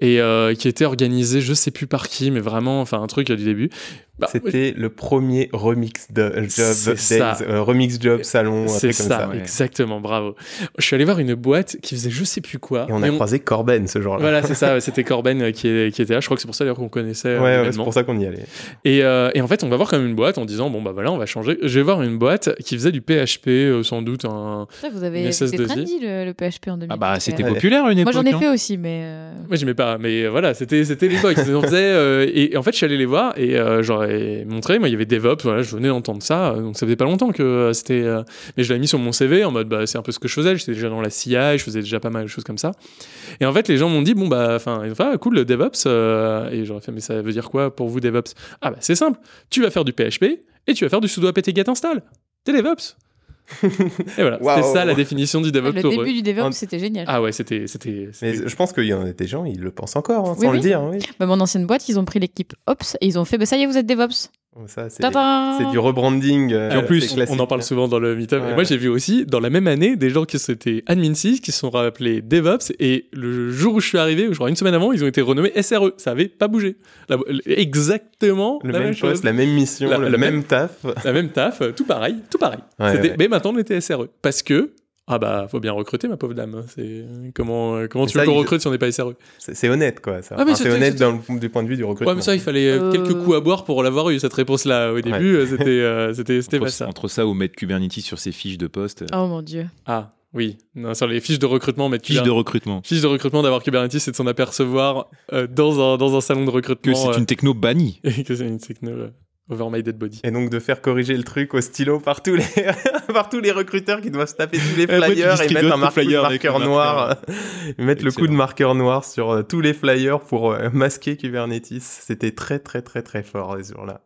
Et euh, qui était organisé, je sais plus par qui, mais vraiment, enfin, un truc du début. Bah, C'était le premier remix de job, days, ça. euh, remix job salon, un c'est truc comme ça, ça. ouais. exactement, bravo. Je suis allé voir une boîte qui faisait je sais plus quoi. Et on a croisé Corben ce jour-là. Voilà, c'est ça, ouais, c'était Corben euh, qui, est- qui était là. Je crois que c'est pour ça d'ailleurs qu'on connaissait euh, Ouais, ouais, c'est pour ça qu'on y allait. Et, euh, et en fait, on va voir comme une boîte en disant bon bah voilà, on va changer. Je vais voir une boîte qui faisait du PHP, euh, sans doute un. Ça, vous avez c'était SS2I. trendy le, le PHP en 2000. Ah bah, c'était Ouais. populaire une Moi époque. j'en ai hein. fait aussi, mais. euh, Moi j'aimais pas, mais voilà, c'était c'était l'époque. On faisait, euh, et, et en fait, je suis allé les voir et euh, genre ai montré. Moi, il y avait DevOps, voilà, je venais d'entendre ça. Donc, ça faisait pas longtemps que euh, c'était. euh, Mais je l'avais mis sur mon CV en mode, bah, c'est un peu ce que je faisais. J'étais déjà dans la CI, je faisais déjà pas mal de choses comme ça. Et en fait, les gens m'ont dit, bon, bah, enfin, ah, cool, le DevOps. euh, Et j'aurais fait, mais ça veut dire quoi pour vous, DevOps? Ah, bah, c'est simple. Tu vas faire du PHP et tu vas faire du sudo apt get install. T'es DevOps. Et voilà, c'était ça la définition du DevOps Le pour début eux. du DevOps, c'était génial. Ah ouais, c'était. c'était, je pense qu'il y en a des gens, ils le pensent encore, hein, Oui, sans oui. le dire. Oui. Bah, mon ancienne boîte, ils ont pris l'équipe Ops et ils ont fait bah, ça y est, vous êtes DevOps. Ça, c'est du rebranding. euh, Et en plus, on en parle souvent dans le meetup. Ouais, et moi, j'ai vu aussi, dans la même année, des gens qui s'étaient admin 6, qui se sont rappelés DevOps. Et le jour où je suis arrivé, ou je crois une semaine avant, ils ont été renommés SRE. Ça avait pas bougé. La- exactement Le la même même chose. poste, la même mission, La- le la même même- taf. La même taf, euh, tout pareil, tout pareil. Ouais, C'était- ouais. Mais maintenant, on était SRE. Parce que, ah bah, faut bien recruter, ma pauvre dame. C'est comment, euh, comment Mais tu veux ça, qu'on il- recrute si on n'est pas SRE? C'est c'est honnête, quoi. Ça. Ah, c'est- c'est honnête c'est- dans le- du point de vue du recrutement. Ouais, mais ça, il fallait euh, Euh. quelques coups à boire pour l'avoir eu, cette réponse-là. Au début, euh, c'était euh, c'était c'était pas Entre, ça. entre ça ou mettre Kubernetes sur ses fiches de poste. euh, Oh mon dieu. Ah, oui. Non, sur les fiches de recrutement, mettre Fiches de recrutement. Fiche de recrutement d'avoir Kubernetes, c'est de s'en apercevoir euh, dans, un, dans un salon de recrutement. Que c'est euh, une techno bannie. et que c'est une techno euh, over my dead body. Et donc de faire corriger le truc au stylo par tous les, par tous les recruteurs qui doivent se taper tous les tu flyers et mettre un avec marqueur le noir, mettre le coup de marqueur noir sur euh, tous les flyers pour euh, masquer Kubernetes. C'était très très très très fort les jours-là.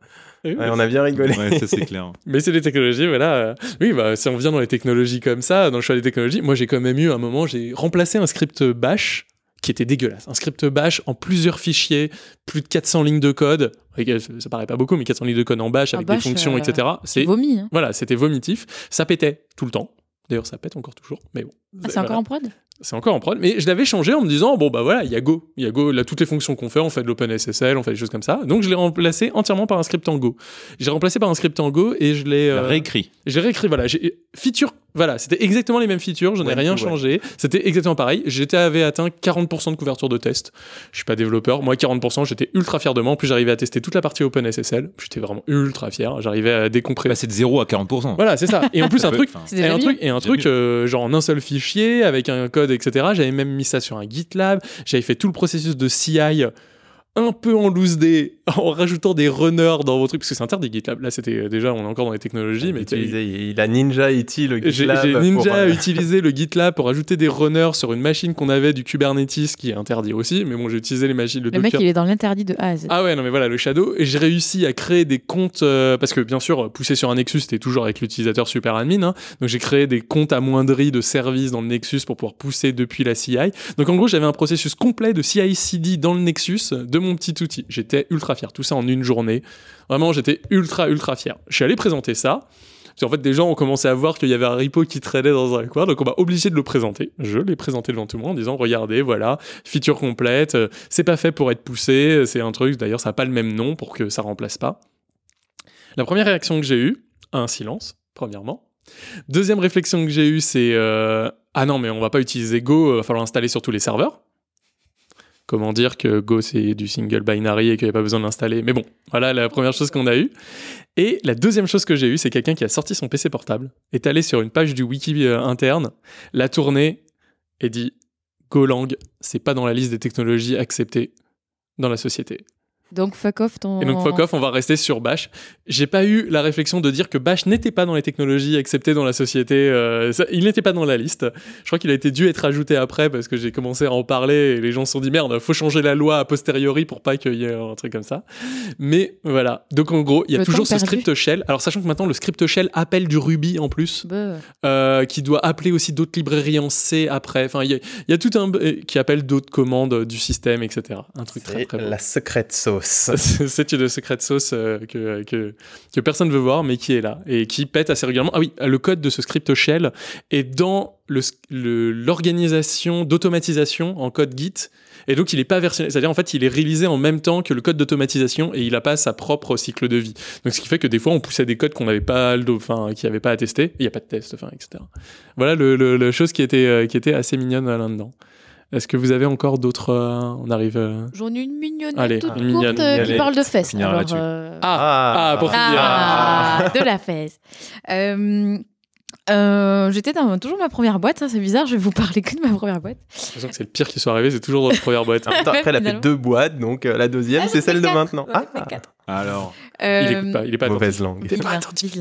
Et oui, Ouais, on a bien rigolé. Ouais, ça c'est clair. Mais c'est des technologies, voilà. euh, Oui, bah, si on vient dans les technologies comme ça, dans le choix des technologies, moi j'ai quand même eu un moment, j'ai remplacé un script bash qui était dégueulasse. Un script bash en plusieurs fichiers, plus de 400 lignes de code. Ça ça paraît pas beaucoup, mais 400 lignes de code en bash En avec bash, des fonctions, euh, etc. C'est Vomi. Hein. voilà, c'était vomitif. Ça pétait tout le temps. D'ailleurs, ça pète encore toujours, mais bon. Ah, c'est Voilà. encore en prod? C'est encore en prod, mais je l'avais changé en me disant bon bah voilà, il y a Go, il y a Go, là toutes les fonctions qu'on fait, on fait de l'OpenSSL, on fait des choses comme ça. Donc je l'ai remplacé entièrement par un script en Go. J'ai remplacé par un script en Go et je l'ai La euh, réécrit. j'ai réécrit voilà, j'ai feature voilà, c'était exactement les mêmes features, j'en ai Ouais, rien ouais. changé, c'était exactement pareil. J'étais avait atteint 40% de couverture de test. Je suis pas développeur, moi 40%, j'étais ultra fier de moi. En plus j'arrivais à tester toute la partie OpenSSL, j'étais vraiment ultra fier, j'arrivais à décompresser. Bah, c'est de 0 à 40%. Voilà, c'est ça. Et en plus un truc et un truc, et un truc euh, genre en un seul fichier avec un code, etc. J'avais même mis ça sur un GitLab. J'avais fait tout le processus de CI un peu en loose day en rajoutant des runners dans vos trucs parce que c'est interdit GitLab. Là, c'était euh, déjà on est encore dans les technologies, mais Utilisé, il a Ninja IT le j'ai GitLab. j'ai pour, Ninja euh, utilisé le GitLab pour ajouter des runners sur une machine qu'on avait du Kubernetes qui est interdit aussi. Mais bon, j'ai utilisé les machines, le, Le mec, il est dans l'interdit de A à Z. Ah ouais, non mais voilà, le Shadow. Et j'ai réussi à créer des comptes, euh, parce que bien sûr, pousser sur un Nexus, c'était toujours avec l'utilisateur super admin. hein. donc j'ai créé des comptes amoindris de services dans le Nexus pour pouvoir pousser depuis la CI. Donc en gros, j'avais un processus complet de CI/CD dans le Nexus de mon petit outil. J'étais ultra fier. Tout ça en une journée. Vraiment, j'étais ultra, ultra fier. Je suis allé présenter ça. Parce qu'en fait, des gens ont commencé à voir qu'il y avait un repo qui traînait dans un coin, donc on m'a obligé de le présenter. Je l'ai présenté devant tout le monde en disant Regardez, voilà, feature complète, c'est pas fait pour être poussé, c'est un truc, d'ailleurs, ça n'a pas le même nom pour que ça remplace pas. La première réaction que j'ai eue, un silence, premièrement. Deuxième réflexion que j'ai eue, c'est euh, Ah non, mais on va pas utiliser Go, il va falloir l'installer sur tous les serveurs. Comment dire que Go c'est du single binary et qu'il n'y a pas besoin de l'installer. Mais bon, voilà la première chose qu'on a eue. Et la deuxième chose que j'ai eue, c'est quelqu'un qui a sorti son PC portable, est allé sur une page du wiki euh, interne, l'a tourné et dit Golang, c'est pas dans la liste des technologies acceptées dans la société. Donc fuck off ton. Et donc fuck off, on va rester sur Bash. J'ai pas eu la réflexion de dire que Bash n'était pas dans les technologies acceptées dans la société. euh, ça- il n'était pas dans la liste. Je crois qu'il a été dû être ajouté après parce que j'ai commencé à en parler et les gens se sont dit merde, faut changer la loi a posteriori pour pas qu'il y ait un truc comme ça. Mais voilà. Donc en gros, il y a Le toujours ce perdu. script shell. Alors sachant que maintenant le script shell appelle du Ruby en plus Bah, euh, qui doit appeler aussi d'autres librairies en C après. Enfin, il y, a- il y a tout un euh, qui appelle d'autres commandes du système, etc. Un truc très très beau. la secrète sauce. C'est une secret sauce euh, que, que, personne ne veut voir, mais qui est là et qui pète assez régulièrement. Ah oui, le code de ce script shell est dans l'organisation d'automatisation en code Git. Et donc, il n'est pas versionné. C'est-à-dire, en fait, il est réalisé en même temps que le code d'automatisation et il n'a pas sa propre cycle de vie. Donc, ce qui fait que des fois, on poussait des codes qu'on n'avait pas, qui n'avaient pas à tester. Il n'y a pas de test, etc. Voilà le, la chose qui était, euh, qui était assez mignonne là-dedans. Est-ce que vous avez encore d'autres. euh, on arrive. euh, J'en ai une mignonnette Allez, toute une courte mignonne. euh, qui Allez, parle de fesses. Alors, euh, Ah, ah, pour finir. Ah, de la fesse. Euh, euh, J'étais dans toujours ma première boîte, hein, c'est bizarre, je vais vous parler que de ma première boîte. J'ai l'impression que c'est le pire qui soit arrivé, c'est toujours dans la première boîte. Après, elle a fait deux boîtes, donc euh, la deuxième, Ah, c'est celle de maintenant. Ai fait Ah, quatre. Alors, il écoute pas, il est pas Mauvaise langue. Il est pas attentif.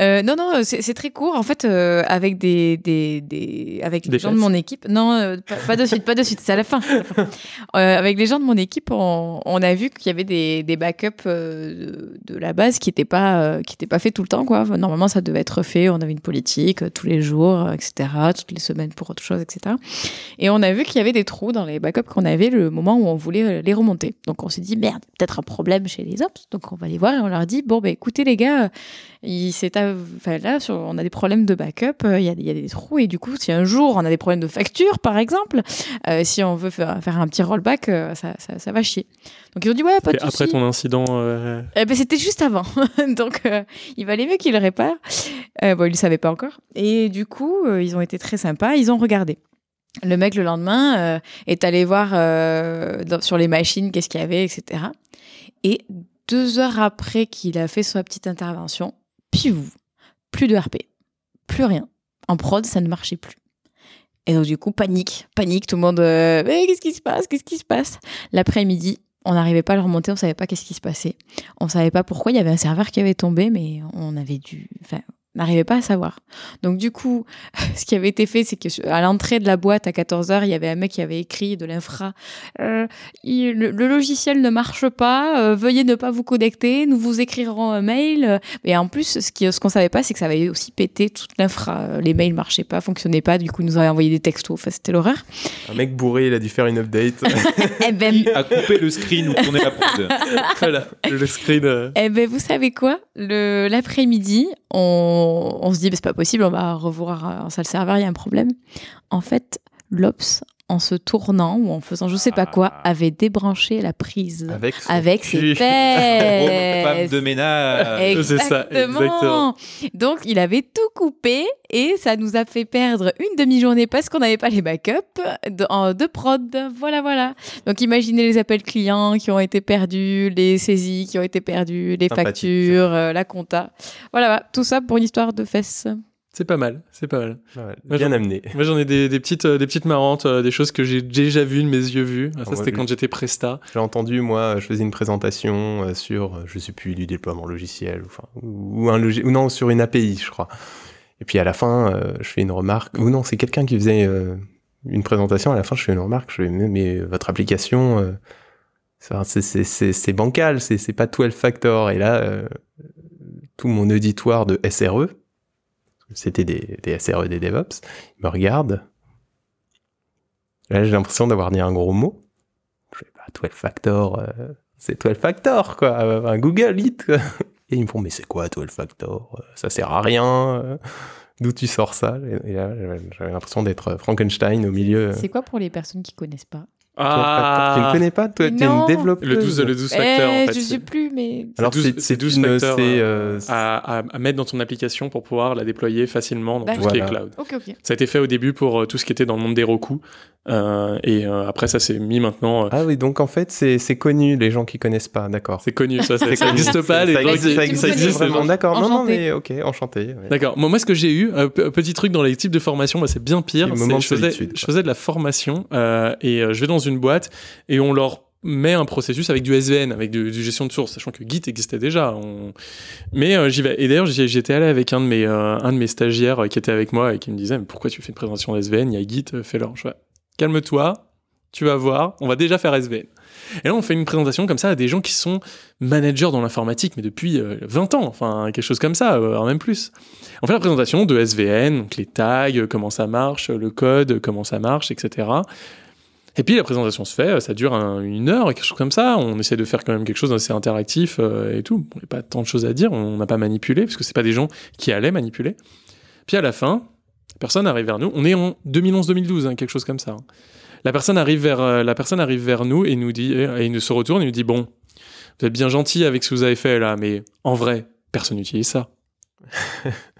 Euh, non, non, c'est très court. En fait, euh, avec des, des, des- avec Des les gens de mon équipe. Non, euh, pas, pas de suite, pas de suite. C'est à la fin. Euh, avec les gens de mon équipe, on, on a vu qu'il y avait des, des backups euh, de, de la base qui n'étaient pas, euh, qui étaient pas faits tout le temps. Quoi. Normalement, ça devait être fait. On avait une politique euh, tous les jours, euh, etc. Toutes les semaines pour autre chose, etc. Et on a vu qu'il y avait des trous dans les backups qu'on avait le moment où on voulait euh, les remonter. Donc on s'est dit merde, peut-être un problème chez les Donc on va les voir et on leur dit bon bah écoutez les gars, il s'est av- enfin, là sur- on a des problèmes de backup, euh, il y, a, il y a des trous et du coup si un jour on a des problèmes de facture par exemple, euh, si on veut faire, faire un petit rollback, euh, ça, ça, ça va chier. Donc ils ont dit ouais pas de après ton incident, euh, Eh ben, c'était juste avant. Donc, euh, il valait mieux qu'il le répare. Euh, bon, il ne savait pas encore. Et du coup, euh, ils ont été très sympas. Ils ont regardé. Le mec, le lendemain, euh, est allé voir euh, dans- sur les machines qu'est-ce qu'il y avait, etc. Et deux heures après qu'il a fait sa petite intervention, piou, plus de RP. Plus rien. En prod, ça ne marchait plus. Et donc, du coup, panique. Panique. Tout le monde. euh, Mais qu'est-ce qui se passe Qu'est-ce qui se passe? L'après-midi, on n'arrivait pas à le remonter, on savait pas qu'est-ce qui se passait. On savait pas pourquoi, il y avait un serveur qui avait tombé, mais on avait dû. N'arrivait pas à savoir. Donc, du coup, ce qui avait été fait, c'est qu'à l'entrée de la boîte à 14h, il y avait un mec qui avait écrit de l'infra euh, il- le, le logiciel ne marche pas, euh, veuillez ne pas vous connecter, nous vous écrirons un mail. Et en plus, ce qui- ce qu'on savait pas, c'est que ça avait aussi pété toute l'infra. Euh, Les mails marchaient pas, fonctionnaient pas, du coup, ils nous avaient envoyé des textos. Enfin, c'était l'horreur. Un mec bourré, il a dû faire une update. Eh ben, à couper le screen ou tourner la prod. voilà, le screen. euh, Eh ben, vous savez quoi? Le- L'après-midi, on, on se dit, bah, c'est pas possible, on va revoir en salle serveur, il y a un problème. En fait, l'Ops, en se tournant ou en faisant je sais pas quoi, avait débranché la prise Avec son avec ses Femme fesses. de ménage. Ça, Exactement. Donc, il avait tout coupé et ça nous a fait perdre une demi-journée parce qu'on n'avait pas les backups de, de prod. Voilà, voilà. Donc, imaginez les appels clients qui ont été perdus, les saisies qui ont été perdues, les factures, euh, la compta. Voilà, voilà. tout ça pour une histoire de fesses. C'est pas mal, c'est pas mal. Ouais, Moi, bien amené. Moi j'en ai des, des petites, euh, des petites marrantes, euh, des choses que j'ai déjà vues de mes yeux vus. Ah, ça moi, c'était quand j'étais presta. J'ai entendu, moi, je faisais une présentation euh, sur, euh, je sais plus, du déploiement logiciel, ou, enfin, ou un logi- ou non, sur une API, je crois. Et puis à la fin, euh, je fais une remarque, ou non, c'est quelqu'un qui faisait euh, une présentation, à la fin, je fais une remarque, je fais, mais, votre application, euh, c'est- bancal, c'est pas 12 factor. Et là, euh, tout mon auditoire de SRE, c'était des, SRE des DevOps, ils me regardent. Là, j'ai l'impression d'avoir dit un gros mot. Je fais, bah, 12 factor, euh, c'est 12 factor, quoi. Euh, enfin, Google it. Et ils me font, mais c'est quoi 12 factor? Euh, Ça sert à rien. D'où tu sors ça? Et là, j'avais l'impression d'être Frankenstein au milieu. C'est quoi pour les personnes qui connaissent pas? 12 factor. Tu ne connais pas Toi, tu es Non. une développeuse. Le 12, le 12 facteurs, Eh, en fait. Je c'est- sais plus, mais. Alors, douze- c'est- c'est 12 une- facteurs, c'est, euh, euh, à, à- à mettre dans ton application pour pouvoir la déployer facilement dans tout ce qui est cloud. Ok, ok. Ça a été fait au début pour euh, tout ce qui était dans le monde des Roku. euh, et euh, après, ça s'est mis maintenant. euh, Ah oui, donc en fait, c'est c'est connu, les gens qui connaissent pas, d'accord. c'est connu, ça, n'existe pas. Les Ça gens existe, qui- ça existe, ça existe vraiment, d'accord. Non, non, mais ok, enchanté. ouais. D'accord. Moi, moi, ce que j'ai eu, petit truc dans les types de formation, c'est bien pire. Je, faisais, de la formation et je vais dans une boîte et on leur met un processus avec du SVN, avec du, gestion de source, sachant que Git existait déjà. Mais euh, j'y vais. Et d'ailleurs, j'étais allé avec un de mes, euh, un de mes stagiaires euh, qui était avec moi et qui me disait, mais pourquoi tu fais une présentation SVN Il y a Git, euh, fais-le. Je fais, calme-toi, tu vas voir, on va déjà faire SVN. Et là, on fait une présentation comme ça à des gens qui sont managers dans l'informatique, mais depuis euh, 20 ans, enfin, quelque chose comme ça, voire même plus. On fait la présentation de SVN, donc les tags, comment ça marche, le code, comment ça marche, etc. Et puis la présentation se fait, euh, ça dure un- une heure, quelque chose comme ça. On essaie de faire quand même quelque chose d'assez interactif euh, et tout. Bon, Il n'y a pas tant de choses à dire, on n'a pas manipulé, parce que c'est pas des gens qui allaient manipuler. Puis à la fin, personne arrive vers nous. On est en 2011-2012, hein, quelque chose comme ça. hein. La personne arrive vers, euh, la personne arrive vers nous et nous dit, et il nous se retourne et nous dit bon, vous êtes bien gentil avec ce que vous avez fait là, mais en vrai, personne n'utilise ça.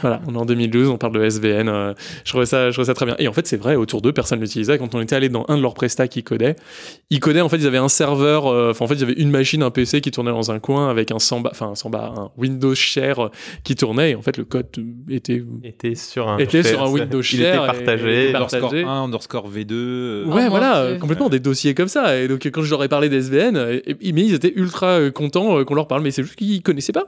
Voilà, on est en 2012, on parle de SVN. euh, je, trouvais ça, je trouvais ça très bien. Et en fait, c'est vrai, autour d'eux, personne l'utilisait. Quand on était allé dans un de leurs prestats qui codait, ils codaient, en fait, ils avaient un serveur, euh, enfin, en fait, ils avaient une machine, un PC qui tournait dans un coin avec un Samba, enfin, un Samba, un Windows Share euh, qui tournait. Et en fait, le code était. Était sur un, était sur un share, Windows il Share. était et- partagé. et Underscore partagé. 1, underscore V2. euh, Ouais, Oh voilà, complètement des dossiers comme ça. Et donc, quand je leur ai parlé d'SVN, et- mais ils étaient ultra contents qu'on leur parle, mais c'est juste qu'ils connaissaient pas.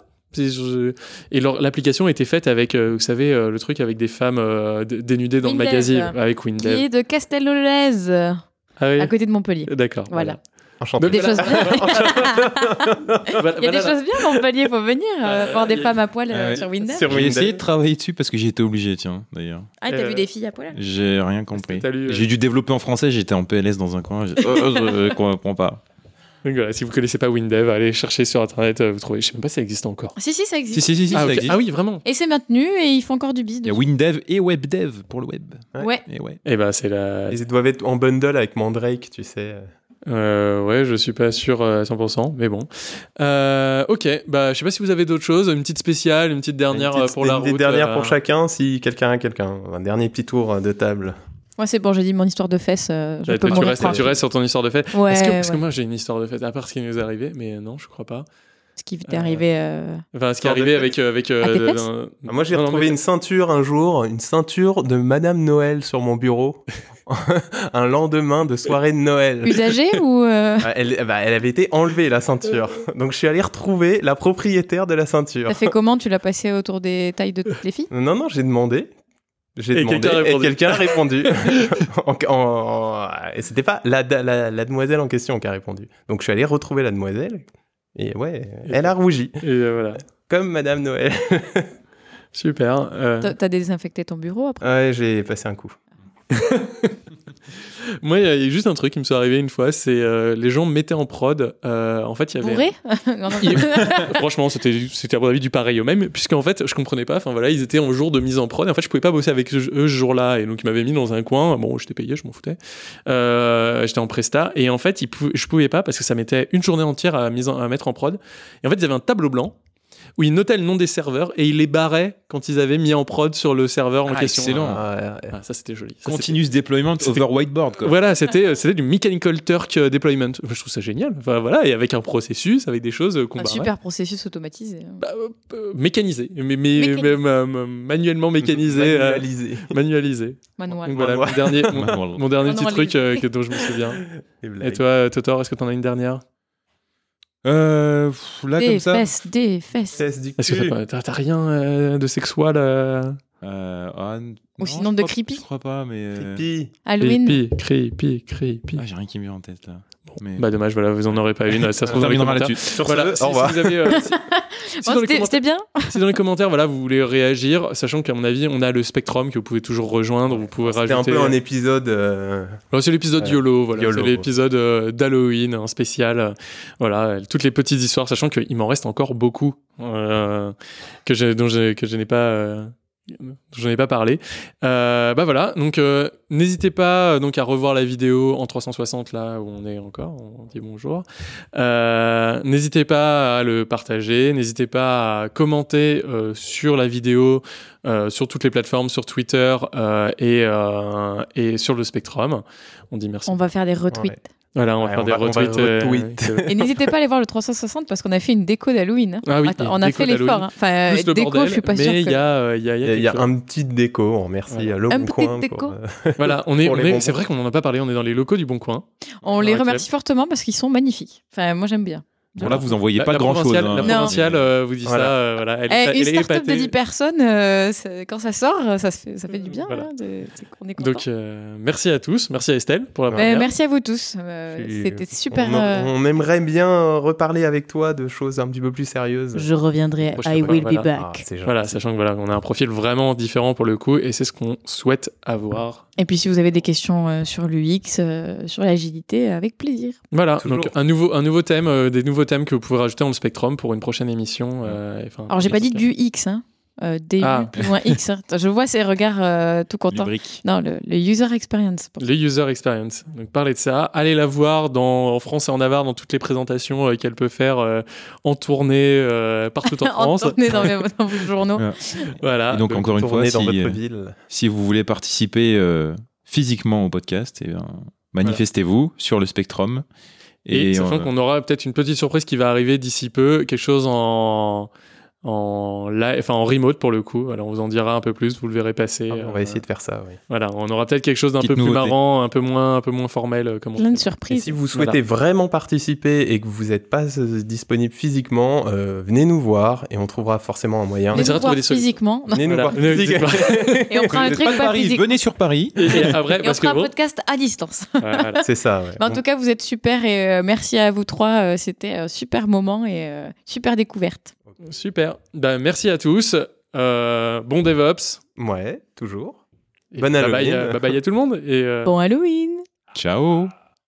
Et l'application était faite avec, euh, vous savez, euh, le truc avec des femmes euh, dénudées dans le magazine, avec Qui Windev. est de Castellolez, Ah oui. à côté de Montpellier. D'accord. Voilà. Enchanté. Des choses bien. Voilà, Il y a des voilà. choses bien à Montpellier, faut venir euh, voir des femmes à poil euh, Ah sur Windows. Sur J'ai Windows. essayé de travailler dessus parce que j'ai été obligé, tiens, d'ailleurs. Ah, t'as Euh, vu des filles à poil? J'ai rien compris. T'as lu, J'ai dû développer en français, j'étais en PLS dans un coin. Oh, je comprends pas. Donc voilà, si vous connaissez pas Windev, allez chercher sur internet, euh, vous trouvez. Je sais même pas si ça existe encore. Si, si, ça existe. Si, si, si, si, ah, ça ok. existe. Ah oui, vraiment. Et c'est maintenu et ils font encore du bis Il y a. WinDev et WebDev pour le web. Ouais. Et ouais. Et ben c'est la. Ils doivent être en bundle avec Mandrake, tu sais. Euh, ouais, je suis pas sûr euh, à 100%, mais bon. Euh, ok, bah je sais pas si vous avez d'autres choses, une petite spéciale, une petite dernière Une petite- pour la une des route. dernières euh, pour chacun, si quelqu'un a quelqu'un. Un dernier petit tour de table. Moi, c'est bon, j'ai dit mon histoire de fesses. euh, je Ouais, peux tu, restes, tranquille. tu restes sur ton histoire de. Ouais, que, parce que ouais. moi j'ai une histoire de fête, à part ce qui nous est arrivé, mais non, je crois pas. Ce qui t'est arrivé. euh, Enfin, ce qui est arrivé avec. euh, avec euh, À tes le- fesses un- Ah, Moi, j'ai non, retrouvé mais- une ceinture un jour, une ceinture de Madame Noël sur mon bureau. un lendemain de soirée de Noël. Usagé ou. euh, Ah, Elle, bah, elle avait été enlevée, la ceinture. Donc, je suis allé retrouver la propriétaire de la ceinture. T'as fait comment Tu l'as passé autour des tailles de toutes les filles? Non, non, j'ai demandé. J'ai Et demandé quelqu'un a et répondu. quelqu'un a répondu. En- en- et c'était pas la, la, la demoiselle en question qui a répondu. Donc je suis allé retrouver la demoiselle. Et ouais, elle a rougi. Et euh, voilà. Comme Madame Noël. Super. euh, T'as t'as désinfecté ton bureau après? Ouais, j'ai passé un coup. Moi, il y a juste un truc qui me soit arrivé une fois, c'est euh, les gens mettaient en prod. euh, en fait, il y avait. Bourré Non, non. Il- Franchement, c'était c'était à mon avis du pareil au même, puisqu'en fait, je comprenais pas. Enfin voilà, ils étaient en jour de mise en prod. Et en fait, je pouvais pas bosser avec eux ce jour-là, et donc ils m'avaient mis dans un coin. Bon, j'étais payé, je m'en foutais. Euh, j'étais en presta, et en fait, ils je pouvais pas parce que ça mettait une journée entière à, mise en- à mettre en prod. Et en fait, ils avaient un tableau blanc où ils notaient le nom des serveurs et ils les barraient quand ils avaient mis en prod sur le serveur en Ah, question. excellent. Ah, ouais, ouais. Ah, ça c'était joli. Ça, Continuous deployment C'était- over whiteboard. Quoi. voilà, c'était c'était du Mechanical Turk euh, Deployment. Je trouve ça génial. Enfin, voilà, et avec un processus, avec des choses euh, qu'on Un barrait. super processus automatisé. Bah, euh, euh, mécanisé, mais, mais, Mécanisé. euh, euh, manuellement mécanisé. euh, Manualisé. manualisé. Manuel. Donc voilà, Manuel. mon dernier, mon, dernier petit truc euh, que, dont je me souviens. Et toi, euh, Totor, est-ce que t'en as une dernière? Euh, pff, là, Des comme ça. fesses, des fesses. Fesses du Est-ce que t'as rien euh, de sexuel euh... Euh, ah, n- Ou non, sinon je de crois- creepy. Je crois pas, mais. euh, Pipi. Halloween. Creepy, creepy, creepy. Ah, j'ai rien qui me vient en tête là. Mais... Bah dommage, voilà, vous en aurez pas une. Ça se on trouve dans les commentaires. Voilà, si, au si revoir. vous avez, euh, si- Bon, les C'était commentaires- c'était bien Si dans les commentaires, voilà, vous voulez réagir, sachant qu'à mon avis, on a le Spectrum que vous pouvez toujours rejoindre, vous pouvez C'était rajouter. un peu un épisode. euh, Alors, c'est l'épisode. YOLO, voilà. YOLO. C'est l'épisode euh, d'Halloween, un spécial. euh, voilà, euh, toutes les petites histoires, sachant qu'il m'en reste encore beaucoup euh, que je, dont je, que je n'ai pas. Euh, dont je n'ai pas parlé. Euh, bah voilà, donc euh, n'hésitez pas euh, donc à revoir la vidéo en 360 là où on est encore, on dit bonjour. Euh, n'hésitez pas à le partager, n'hésitez pas à commenter euh, sur la vidéo, euh, sur toutes les plateformes, sur Twitter euh, et, euh, et sur le Spectrum. On dit merci. On va faire des retweets. Ouais. Voilà, on va Ouais, faire on des va- retweets. euh, Et n'hésitez pas à aller voir le 360 parce qu'on a fait une déco d'Halloween. hein. Ah oui, Attends, une on a fait l'effort. d'Halloween. hein. Enfin, Plus le déco, bordel, je suis pas mais sûre. il que- y a, euh, il y a, il y a Il y a, y a un petit déco, on remercie Voilà. à Le Un Bon petit Coin. déco. pour, euh, Voilà, on est, c'est vrai qu'on n'en a pas parlé, on est dans les locaux du Bon Coin. On les remercie fortement parce qu'ils sont magnifiques. Enfin, moi j'aime bien. Bon, là, vous en voyez La- pas la grand chose. provinciale- La provinciale euh, vous dit Voilà. ça, euh, voilà. Elle, Eh, est- une elle est start-up de épatée. 10 personnes, euh, quand ça sort, ça, se fait, ça fait du bien. Voilà. hein, est content. Donc, euh, merci à tous. Merci à Estelle pour la Ouais. Ben, première. merci à vous tous. Euh, C'était super. On, euh, on aimerait bien reparler avec toi de choses un petit peu plus sérieuses. Je reviendrai. I will voilà. be Ah, back. gentil. Voilà, sachant que voilà, on a un profil vraiment différent pour le coup, et c'est ce qu'on souhaite avoir. Et puis si vous avez des questions euh, sur l'UX, euh, sur l'agilité, avec plaisir. Voilà, Toujours. donc un nouveau, un nouveau thème, euh, des nouveaux thèmes que vous pouvez rajouter dans le Spectrum pour une prochaine émission. euh, enfin, Alors j'ai pas dit du X, hein. Euh, DU Ah. plus loin X. hein. Je vois ces regards euh, tout contents. Lubrique. Non, le, le user experience. Le user experience. Donc parlez de ça. Allez la voir dans, en France et en Navarre dans toutes les présentations euh, qu'elle peut faire euh, en tournée euh, partout en En France. tournée dans, vos journaux. Ouais. Voilà. Et donc, encore une fois, dans si, votre ville. si vous voulez participer euh, physiquement au podcast, eh manifestez-vous sur le Spectrum. Et, Et, sachant euh, qu'on aura peut-être une petite surprise qui va arriver d'ici peu, quelque chose en en live, enfin en remote pour le coup. Alors on vous en dira un peu plus, vous le verrez passer. Ah, on va essayer de faire ça, oui. Voilà, on aura peut-être quelque chose d'un Petite peu plus marrant, un peu moins, un peu moins formel. euh, Comme on Plein de surprises. Si vous souhaitez vraiment participer et que vous n'êtes pas euh, disponible physiquement, euh, venez nous voir et on trouvera forcément un moyen. Venez nous voir physiquement. Venez nous Voilà. voir physiquement. Et on fera un truc pas de pas Paris, physique. venez sur Paris. Et, et après, Et on parce que fera un podcast à distance. voilà. C'est ça, ouais. Mais en tout cas, vous êtes super et euh, merci à vous trois. euh, C'était un super moment et euh, super découverte. Super. Ben, merci à tous. Euh, bon DevOps. Ouais, toujours. Et bye bye, Halloween. euh, bye bye à tout le monde. Et, euh, Bon Halloween Ciao.